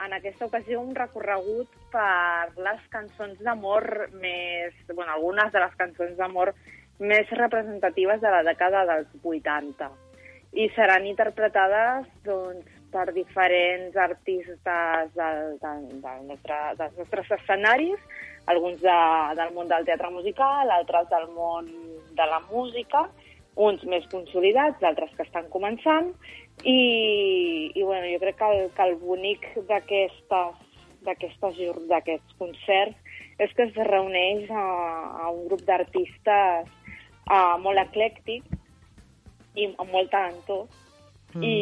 en aquesta ocasió un recorregut per les cançons d'amor més... bueno, algunes de les cançons d'amor més representatives de la dècada dels 80. I seran interpretades doncs, per diferents artistes del, del, del nostre, dels nostres escenaris, alguns de, del món del teatre musical, altres del món de la música, uns més consolidats, d'altres que estan començant, I, i bueno, jo crec que el, que el bonic d'aquests concerts és que es reuneix a, a un grup d'artistes molt eclèctic i amb molt talentós mm. i,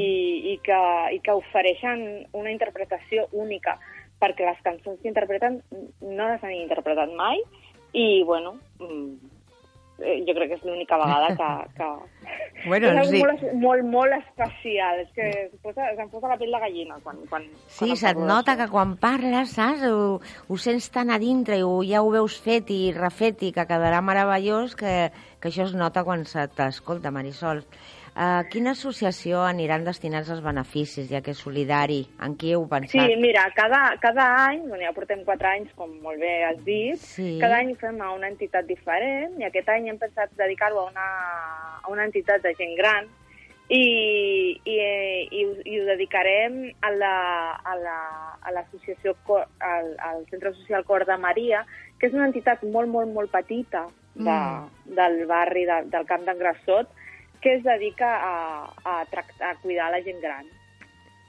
i, que, i que ofereixen una interpretació única perquè les cançons que interpreten no les han interpretat mai i, bueno, mm, jo crec que és l'única vegada que... que... Bueno, és sí. molt, molt, molt especial. És que es posa, se'm posa la pell de gallina quan, quan, Sí, quan se't nota que quan parles, saps, ho, ho sents tan a dintre i ho, ja ho veus fet i refet i que quedarà meravellós que, que això es nota quan se t'escolta, Marisol. A quina associació aniran destinats els beneficis, ja que és solidari? En qui heu Sí, pensat? mira, cada, cada any, bueno, ja portem quatre anys, com molt bé has dit, Sí. cada any fem a una entitat diferent i aquest any hem pensat dedicar-ho a, una, a una entitat de gent gran i, i, i, i ho dedicarem a la- a la- a l'associació, al, al Centre Social Cor de Maria, que és una entitat molt, molt, molt petita de, Mm. del barri de, del Camp d'en Grassot, que es dedica a, a, tractar, a cuidar la gent gran.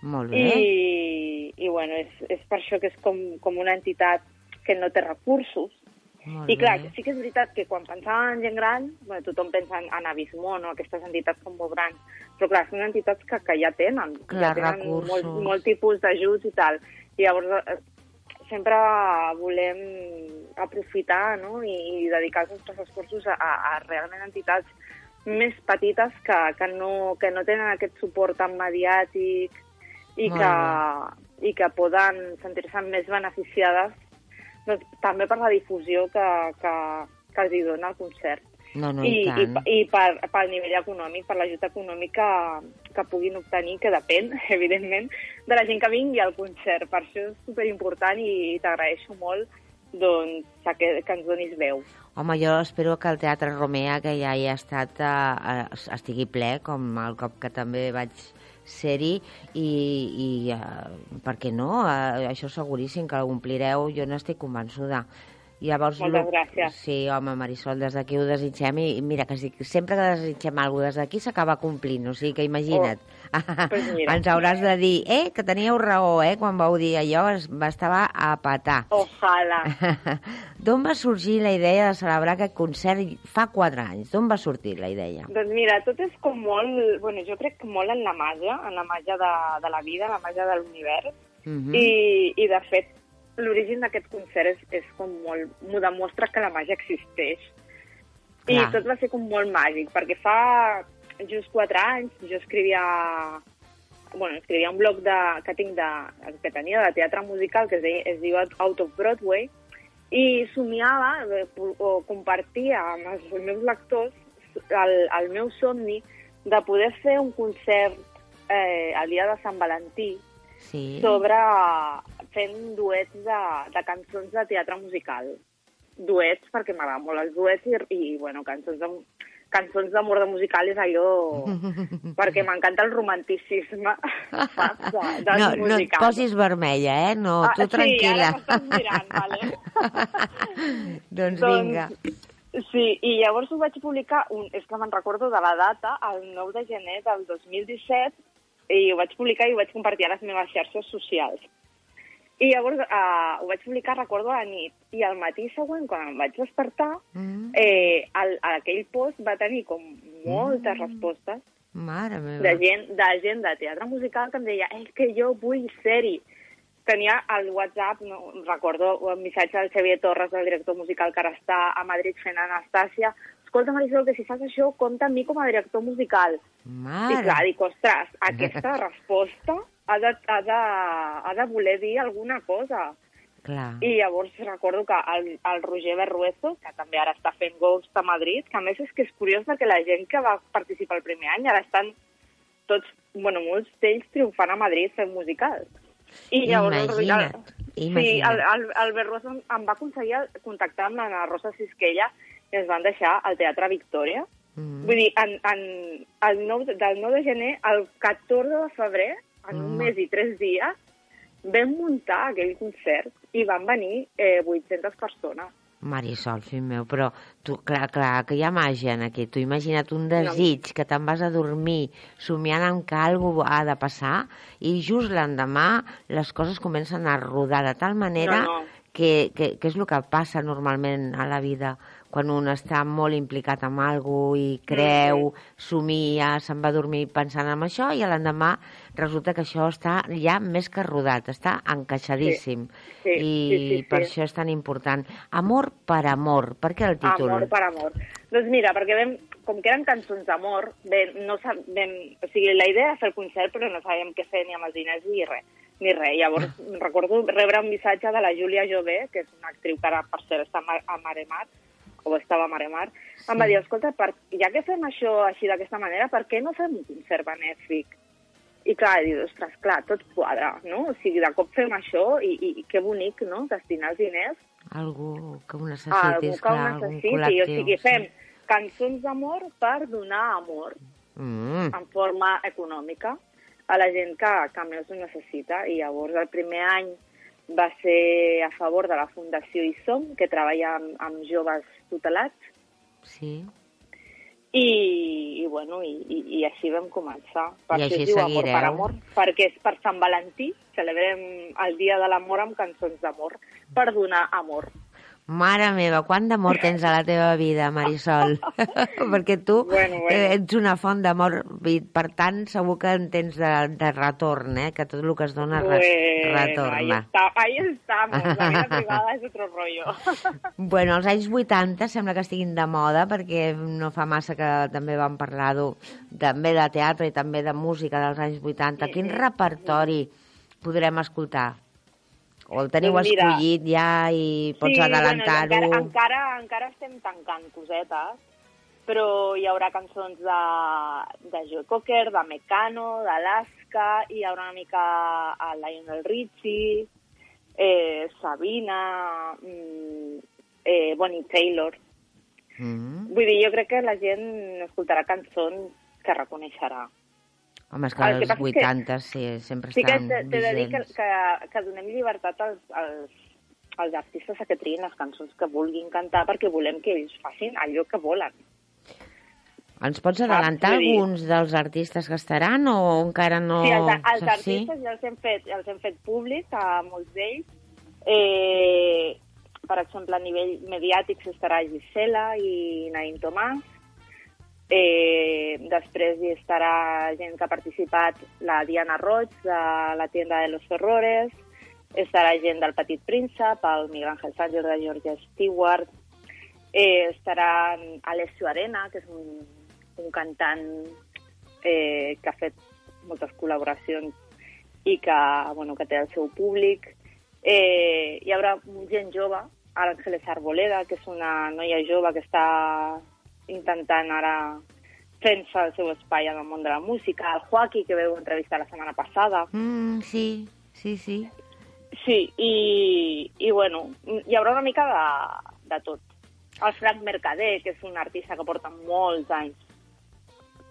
Molt bé. I, i bueno, és, és per això que és com, com una entitat que no té recursos. Molt I clar, bé. sí que és veritat que quan pensava en gent gran, bueno, tothom pensa en, en Abismó, no? aquestes entitats com molt grans, però clar, són entitats que, que ja tenen, Clar, ja tenen recursos. molt, molt tipus d'ajuts i tal. I llavors eh, sempre volem aprofitar no? I, i dedicar els nostres esforços a, a, a realment entitats més petites que, que, no, que no tenen aquest suport tan mediàtic i que, i que poden sentir-se més beneficiades doncs, també per la difusió que, que, que els hi dona el concert. No, no, I, i i, i per, pel nivell econòmic, per l'ajut econòmic que, que puguin obtenir, que depèn, evidentment, de la gent que vingui al concert. Per això és superimportant i t'agraeixo molt doncs, que, que ens donis veu. Home, jo espero que el Teatre Romea, que ja hi ha estat, eh, estigui ple, com el cop que també vaig ser-hi, i, i eh, per què no? Eh, això seguríssim que l'omplireu, jo n'estic convençuda. Llavors, Moltes gràcies. Sí, home, Marisol, des d'aquí ho desitgem i, i mira, que si, sempre que desitgem alguna cosa des d'aquí s'acaba complint, o sigui que imagina't. pues mira. Ens hauràs de dir, eh, que teníeu raó, eh, quan vau dir allò, es va estava a patar. Ojalà. D'on va sorgir la idea de celebrar aquest concert fa quatre anys? D'on va sortir la idea? Doncs mira, tot és com molt... Bueno, jo crec que molt en la màgia, en la màgia de, de la vida, en la màgia de l'univers. Mhm. I, I, de fet, l'origen d'aquest concert és, és com molt... M'ho demostra que la màgia existeix. I Clar. tot va ser com molt màgic, perquè fa just quatre anys jo escrivia... Bueno, escrivia un blog de, que tinc de, que tenia de teatre musical que es, deia, es diu Out of Broadway i somiava eh, o compartia amb els meus lectors el, el meu somni de poder fer un concert eh, el dia de Sant Valentí Sí. sobre fent duets de, de cançons de teatre musical. Duets, perquè m'agraden molt els duets i, i bueno, cançons de, cançons d'amor de musical és allò... perquè m'encanta el romanticisme saps, de, dels No, no et posis vermella, eh? No, Ah, tu tranquil·la. Sí, ara mirant, vale? doncs vinga. Sí, i llavors ho vaig publicar, un, és que me'n recordo de la data, el 9 de gener del 2017, i ho vaig publicar i ho vaig compartir a les meves xarxes socials. I llavors uh, ho vaig publicar, recordo, a la nit. I al matí següent, quan em vaig despertar, Mm. eh, el, aquell post va tenir com moltes respostes Mare meva. de gent, de gent de teatre musical que em deia és que jo vull ser-hi. Tenia el WhatsApp, no, recordo un missatge del Xavier Torres, del director musical que ara està a Madrid fent Anastàcia. Escolta, Marisol, que si fas això, compta amb mi com a director musical. Mare. I clar, dic, ostres, aquesta resposta ha de, ha, de, ha de voler dir alguna cosa. Clar. I llavors recordo que el, el Roger Berruezo, que també ara està fent Ghost a Madrid, que a més és que és curiós perquè la gent que va participar el primer any ara estan tots, bueno, molts d'ells triomfant a Madrid fent musicals. I llavors el Roger- Imagina't, Sí, imagina't. el, el, el Berruezo em va aconseguir contactar amb la Rosa Sisquella i ens van deixar al Teatre Victòria. Mm. Vull dir, en, en, el 9, del 9 de gener al 14 de febrer, en un Mm. mes i tres dies, vam muntar aquell concert i van venir eh, 800 persones. Marisol, fill meu, però tu, clar, clar, que hi ha màgia en aquí. Tu imagina't un desig que te'n vas a dormir somiant amb que alguna ha de passar i just l'endemà les coses comencen a rodar de tal manera No, no. Que, que, que és el que passa normalment a la vida quan un està molt implicat amb alguna i creu, somia, se'n va dormir pensant en això i l'endemà resulta que això està ja més que rodat, està encaixadíssim. Sí, I sí, sí, sí. per això és tan important. Amor per amor, per què el títol? Amor per amor. Doncs mira, perquè vam, com que eren cançons d'amor, no sab, vam, o sigui, la idea era fer el concert, però no sabíem què fer ni amb els diners ni res. Ni res. Llavors, recordo rebre un missatge de la Júlia Jové, que és una actriu que ara, per cert, està a Mar- a Maremar, o estava a Maremar, sí. em va dir, escolta, per, ja que fem això així d'aquesta manera, per què no fem un concert benèfic? I clar, dit, ostres, clar, tot quadra, no? O sigui, de cop fem això i, i, i que bonic, no?, destinar els diners Algú que ho a necessitis, algú que ho clar, algun necessiti. O sigui, fem cançons d'amor per donar amor Mm. en forma econòmica a la gent que, que més ho necessita. I llavors el primer any va ser a favor de la Fundació ISOM, que treballa amb, amb joves tutelats, Sí. i, i, bueno, i, i, i així vam començar. Per I això així es diu Amor per seguireu. Amor, perquè és per Sant Valentí, celebrem el Dia de l'Amor amb cançons d'amor, per donar amor. Mare meva, quant d'amor tens a la teva vida, Marisol? Perquè tu Bueno, bueno. ets una font d'amor i, per tant, segur que en tens de, de retorn, eh? Que tot el que es dona Bueno, ahí, retorna. está, ahí estamos, la vida privada es otro rollo. Bueno, els anys 80 sembla que estiguin de moda perquè no fa massa que també vam parlar també de teatre i també de música dels anys 80. Quin repertori podrem escoltar? O el teniu Doncs mira, escollit ja i pots sí, adelantar-ho? Bueno, encara, encara, encara estem tancant cosetes, però hi haurà cançons de, de Joe Cocker, de Mecano, d'Alaska, hi haurà una mica a Lionel Richie, eh, Sabina, mm, eh, Bonnie Taylor. Mm. Vull dir, jo crec que la gent escoltarà cançons que reconeixerà. Home, és que El que els passa és que 80 sí, sempre Sí que estan t'he t'he de dir que, vigents. que, que donem llibertat als, als, als artistes a que triïn les cançons que vulguin cantar perquè volem que ells facin allò que volen. Ens pots adelantar alguns dels artistes que estaran o encara no... Sí, els, els Sí? artistes ja els hem fet, ja els hem fet públic a molts d'ells. Eh, per exemple, a nivell mediàtic estarà Gisela i Naim Tomàs. Eh, després hi estarà gent que ha participat, la Diana Roig, de la tienda de los Ferrores, estarà gent del Petit Príncep, el Miguel Ángel Sánchez de Georgia Stewart, eh, estarà Alessio Arena, que és un, un cantant eh, que ha fet moltes col·laboracions i que, bueno, que té el seu públic. Eh, hi haurà gent jove, Àngels Arboleda, que és una noia jove que està intentant ara fent-se el seu espai en el món de la música, el Joaquí, que veu entrevistar la setmana passada. Mm, sí, sí, sí. Sí, i, i bueno, hi haurà una mica de, de tot. El Frank Mercader, que és un artista que porta molts anys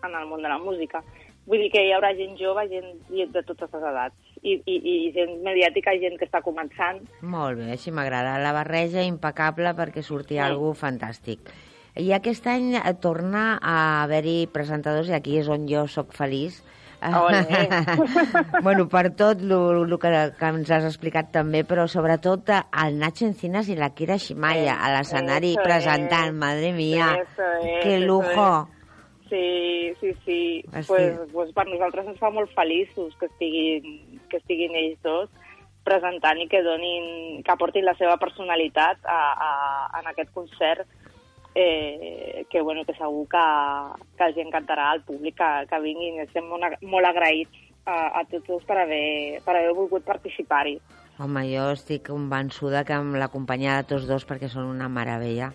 en el món de la música. Vull dir que hi haurà gent jove, gent, de totes les edats. I, i, i gent mediàtica, gent que està començant. Molt bé, així m'agrada. La barreja impecable perquè surti Sí. algú fantàstic. I aquest any eh, torna a haver-hi presentadors, i aquí és on jo sóc feliç, Ole. bueno, per tot el que, que ens has explicat també, però sobretot eh, el Nacho Encinas i la Kira Shimaya Eh, a l'escenari presentant, es. madre mía, es, que lujo. Sí, sí, sí. Ah, sí. Pues, pues per nosaltres ens fa molt feliços que estiguin, que estiguin ells dos presentant i que donin, que aportin la seva personalitat a, a, en aquest concert eh, que, bueno, que segur que, que els encantarà al públic que, que vinguin. Estem molt, molt agraïts a, a tots dos per haver, per haver volgut participar-hi. Home, jo estic convençuda que amb la companyia de tots dos, perquè són una meravella,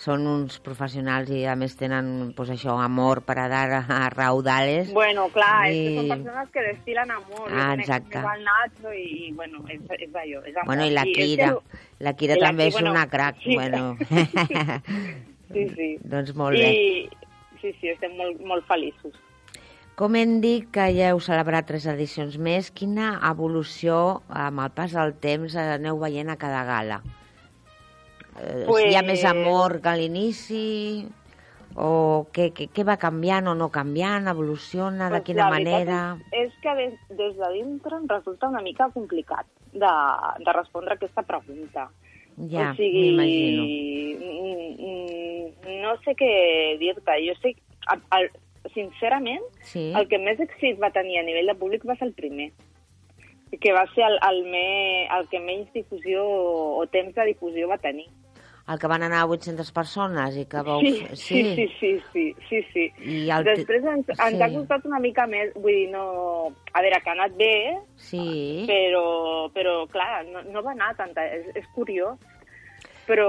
són uns professionals i a més tenen, pues, això, amor per a dar a raudales. Bueno, clar, és I- que són persones que destilen amor. Ah, Jo exacte. més el Nacho i, i bueno, és, és allò, és amor. Bueno, i la és que- Kira, la Kira i també és bueno, una crac, sí. bueno. Sí, sí. doncs molt bé. I, sí, sí, estem molt, molt feliços. Com hem dit que ja heu celebrat tres edicions més, quina evolució amb el pas del temps aneu veient a cada gala? Eh, Pues- Hi ha més amor que a l'inici? O què, què, què va canviant o no canviant? Evoluciona? De Pues quina la veritat manera? És, que des, des de dintre em resulta una mica complicat de, de respondre aquesta pregunta. Ja, o sigui, m'imagino. no sé què dir-te. Jo sé, el, sincerament, Sí. el que més èxit va tenir a nivell de públic va ser el primer que va ser el, el, me, el que menys difusió o temps de difusió va tenir. El que van anar a 800 persones i que vau... Sí, sí, sí, sí, sí, sí, sí. I el Després ens, ens sí. ha costat una mica més, vull dir, no... A veure, que ha anat bé, Sí. però, però clar, no, no va anar tanta... És, és curiós, però...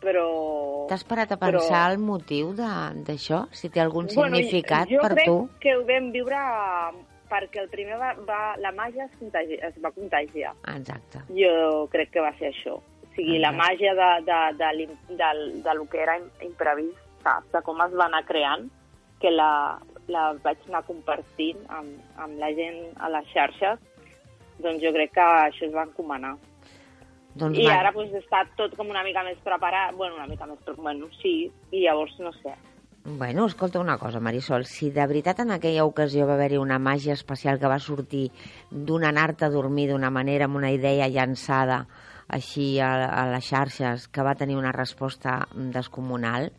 però... T'has parat a però- pensar el motiu de- d'això? Si té algun Bueno, significat jo per crec tu? que ho vam viure perquè el primer va, va la màgia es, contagi, es va contagiar. Exacte. Jo crec que va ser això. Sigui, la màgia de, de, de, l'im- del, de lo que era im- imprevist, saps? De com es va anar creant, que la, la vaig anar compartint amb, amb la gent a les xarxes, doncs jo crec que això es va encomanar. Doncs I va- ara doncs, està tot com una mica més preparat, bueno, una mica més, bueno, sí, i llavors no sé. Bueno, escolta una cosa, Marisol, si de veritat en aquella ocasió va haver-hi una màgia especial que va sortir d'un anar-te a dormir d'una manera, amb una idea llançada així a, a les xarxes, que va tenir una resposta descomunal,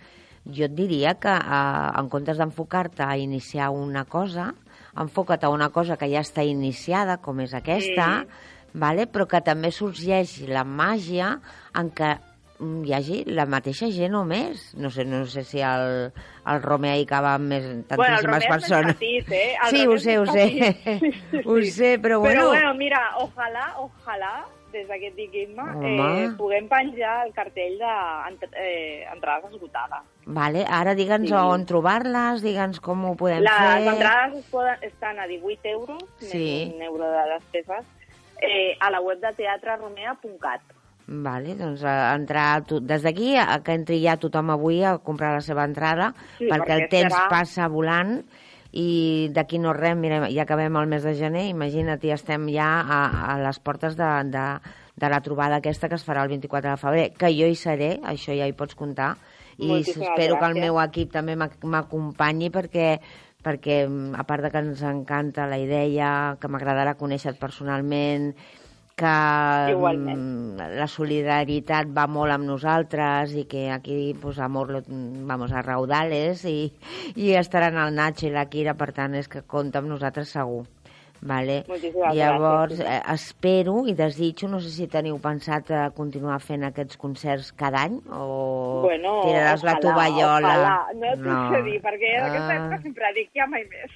jo et diria que eh, en comptes d'enfocar-te a iniciar una cosa, enfoca't a una cosa que ja està iniciada, com és aquesta, vale? però que també sorgeix la màgia en què hi hagi la mateixa gent o més. No sé, no sé si el, el Romea hi cava amb més, Bueno, el tantíssimes és més persones. petit, eh? El sí, Romea ho sé, ho sé. petit. Sí, sí, ho sí. sé, però bueno... Però bueno, mira, ojalà, ojalà, des d'aquest Home. eh, puguem penjar el cartell de ent- eh, entrades esgotades. Vale, ara digue'ns Sí. on trobar-les, digue'ns com ho podem Les fer. entrades es poden, estan a 18 euros, Sí. més un euro de despeses, eh, a la web de teatreromea.cat. Vale, doncs a entrar tu, des d'aquí que entri ja tothom avui a comprar la seva entrada Sí, perquè el perquè temps serà- passa volant i d'aquí no res, mira, ja acabem el mes de gener, imagina't, ja estem ja a, a les portes de, de, de la trobada aquesta que es farà el 24 de febrer, que jo hi seré, això ja hi pots comptar, i Moltíssimes espero que el gràcies. meu equip també m'ac- m'acompanyi perquè perquè a part de que ens encanta la idea, que m'agradarà conèixer-te personalment, que Igualment. mm, la solidaritat va molt amb nosaltres i que aquí pues, amor lo, vamos a raudales i, i estaran el Nacho i la Kira, per tant és que compta amb nosaltres segur. Vale? Moltíssimes Llavors, gràcies, eh, espero i desitjo, no sé si teniu pensat eh, continuar fent aquests concerts cada any o Bueno, tiraràs la ojalà, tovallola. Ojalà. No t'ho sé dir, perquè Ah. època sempre dic ja mai més.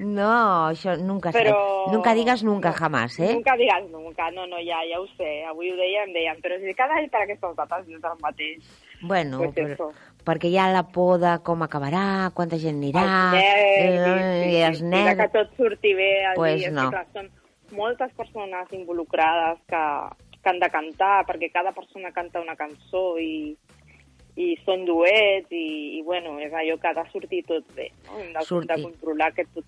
No, això nunca. Però... Nunca digas nunca jamás, eh? Nunca digas nunca, no, no, ja, ja ho sé. Avui ho dèiem, dèiem, però si cada any per aquestes dates és el mateix. Bueno, Pues però, eso. perquè hi ha la por de com acabarà, quanta gent anirà, els nervis, eh, sí, els sí, nervis... que tot surti bé. Pues no. que, clar, són moltes persones involucrades que, que han de cantar, perquè cada persona canta una cançó i, i són duets i, i bueno, és allò que ha de sortir tot bé. No? Hem de, Sortir. de controlar que tot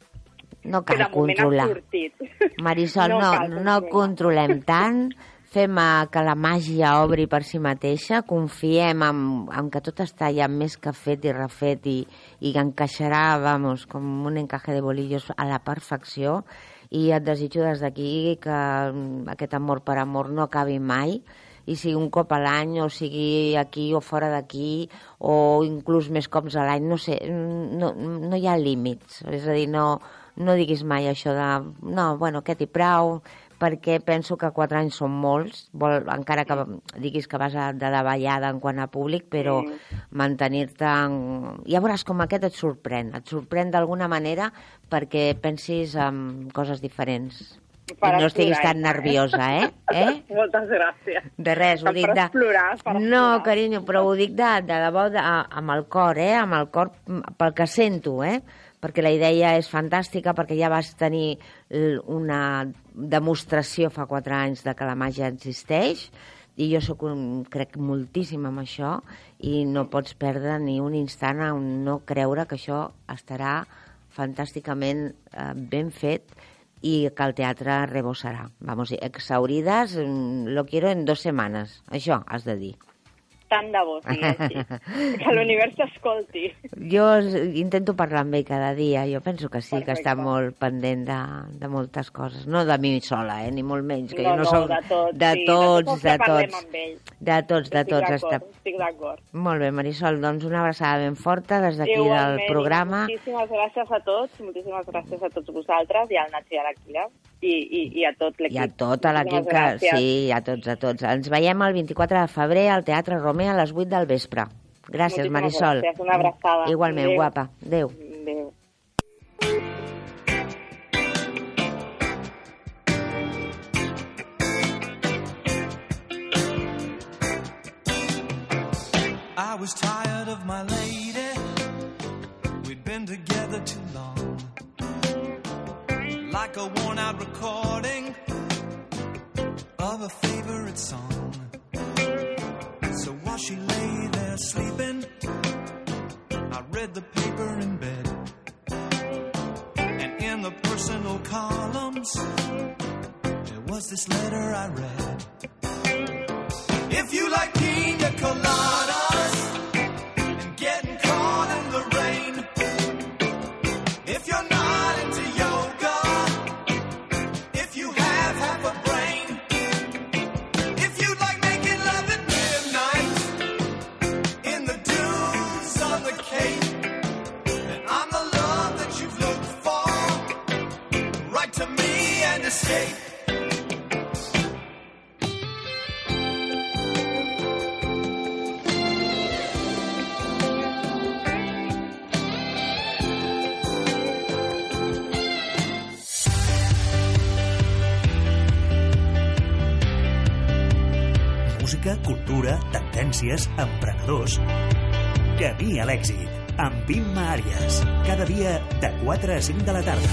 No que cal moment controlar. Marisol, no, cal no, no controlem tant, fem que la màgia obri per si mateixa, confiem en, en que tot està ja més que fet i refet i, i encaixarà, vamos, com un encaje de bolillos a la perfecció i et desitjo des d'aquí que mm, aquest amor per amor no acabi mai i sigui un cop a l'any o sigui aquí o fora d'aquí o inclús més cops a l'any, no sé, no, no hi ha límits, és a dir, no, no diguis mai això de no, bueno, aquest i prou, perquè penso que quatre anys són molts, vol, encara que diguis que vas a, de davallada en quant a públic, però mantenir-te... En... Ja veuràs com aquest et sorprèn, et sorprèn d'alguna manera perquè pensis en coses diferents. Faràs I no estiguis tan nerviosa, eh? eh? Moltes gràcies. De res, ho dic de... faràs plorar, em faràs No, carinyo, però ho dic de, de debò de, amb el cor, eh? Amb el cor, mm, pel que sento, eh? Perquè la idea és fantàstica, perquè ja vas tenir una demostració fa quatre anys de que la màgia existeix, i jo sóc un, crec moltíssim en això, i no pots perdre ni un instant en no creure que això estarà fantàsticament eh, ben fet i que el teatre rebosarà. Vamos, exaurides, mm, lo quiero en dos setmanes. Això has de dir. Tant de bo sigui així. que l'univers t'escolti. Jo intento parlar amb ell cada dia. Jo penso que sí, que està Perfecte. molt pendent de, de moltes coses. No de mi sola, eh? ni molt menys, que no, jo no, no, soc... de tots, de sí, tots, de tots, de tots. De tots, de Estic tots. d'acord, Està... Estic d'acord. Molt bé, Marisol, doncs una abraçada ben forta des d'aquí del programa. Moltíssimes gràcies a tots, moltíssimes gràcies a tots vosaltres i al Nacho i a la Kira i, i, i a tot l'equip. I a tot l'equip que... Sí, a tots, a tots. Ens veiem el 24 de febrer al Teatre Romer a les 8 del vespre. Gràcies, Moltíssimes Marisol. gràcies, una abraçada. Igualment, Adéu. guapa. Adéu. Adéu. I was tired of my lady. We'd been together too long. Like a worn out recording of a favorite song. So while she lay there sleeping, I read the paper in bed. And in the personal columns, there was this letter I read. If you like pina coladas tendències, emprenedors... Camí a l'èxit, amb Imma Àrias. Cada dia de 4 a 5 de la tarda.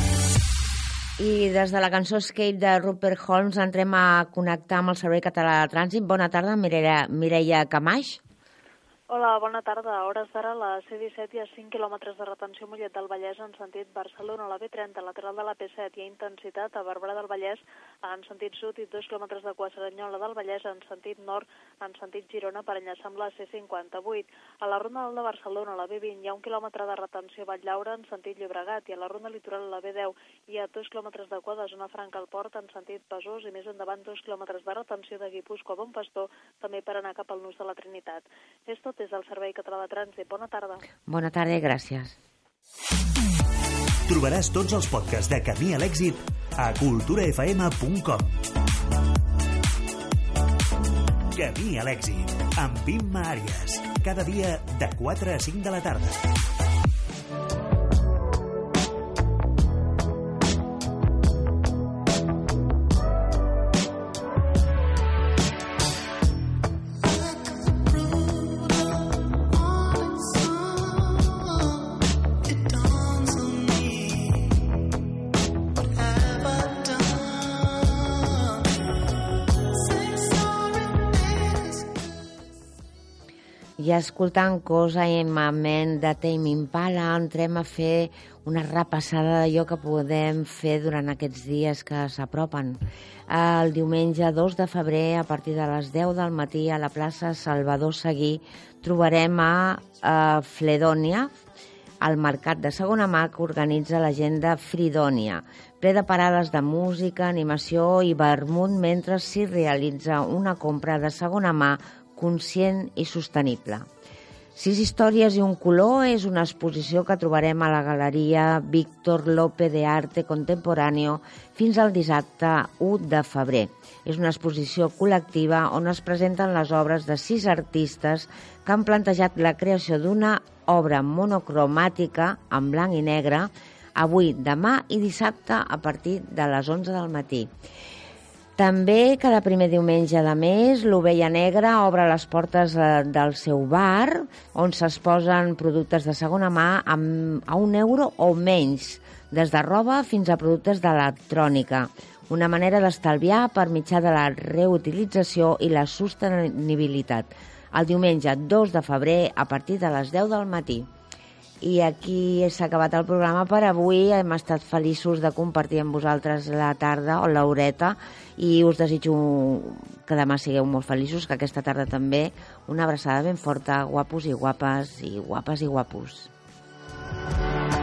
I des de la cançó Escape de Rupert Holmes entrem a connectar amb el Servei Català de Trànsit. Bona tarda, Mireia, Mireia Camaix. Hola, bona tarda. A hores d'ara, a la C-17 hi ha 5 quilòmetres de retenció a Mollet del Vallès en sentit Barcelona. A la B30, lateral de la P7, hi ha intensitat a Barberà del Vallès en sentit sud i 2 quilòmetres de Quassaranyola del Vallès en sentit nord, en sentit Girona per enllaçar amb la C-58. A la ronda de Barcelona, a la B20, hi ha un quilòmetre de retenció a Vallllaura en sentit Llobregat i a la ronda litoral, a la B10, hi ha 2 quilòmetres de quad a zona franca al port en sentit Besòs i més endavant 2 quilòmetres de retenció de Guipúscoa a Bon Pastor, també per anar cap al nus de la Trinitat. És tot des del Servei Català de Trànsit. Bona tarda. Bona tarda i gràcies. Trobaràs tots els podcasts de Camí a l'èxit a culturafm.com. Camí a l'èxit, amb Imma Àrias. Cada dia de 4 a 5 de la tarda. I escoltant Cosa i Mament de Tame Impala entrem a fer una repassada d'allò que podem fer durant aquests dies que s'apropen. El diumenge 2 de febrer, a partir de les 10 del matí, a la plaça Salvador Seguí, trobarem a, a Fledònia, al mercat de segona mà que organitza l'agenda Fridònia, ple de parades de música, animació i vermut mentre s'hi realitza una compra de segona mà conscient i sostenible. Sis històries i un color és una exposició que trobarem a la Galeria Víctor Lope de Arte Contemporáneo fins al dissabte 1 de febrer. És una exposició col·lectiva on es presenten les obres de sis artistes que han plantejat la creació d'una obra monocromàtica en blanc i negre avui, demà i dissabte a partir de les 11 del matí. També cada primer diumenge de mes l'Ovella Negra obre les portes eh, del seu bar on s'exposen productes de segona mà amb, a un euro o menys, des de roba fins a productes d'electrònica. Una manera d'estalviar per mitjà de la reutilització i la sostenibilitat. El diumenge 2 de febrer a partir de les 10 del matí. I aquí s'ha acabat el programa per avui. Hem estat feliços de compartir amb vosaltres la tarda o l'horeta i us desitjo que demà sigueu molt feliços, que aquesta tarda també. Una abraçada ben forta, guapos i guapes i guapes i guapos. Once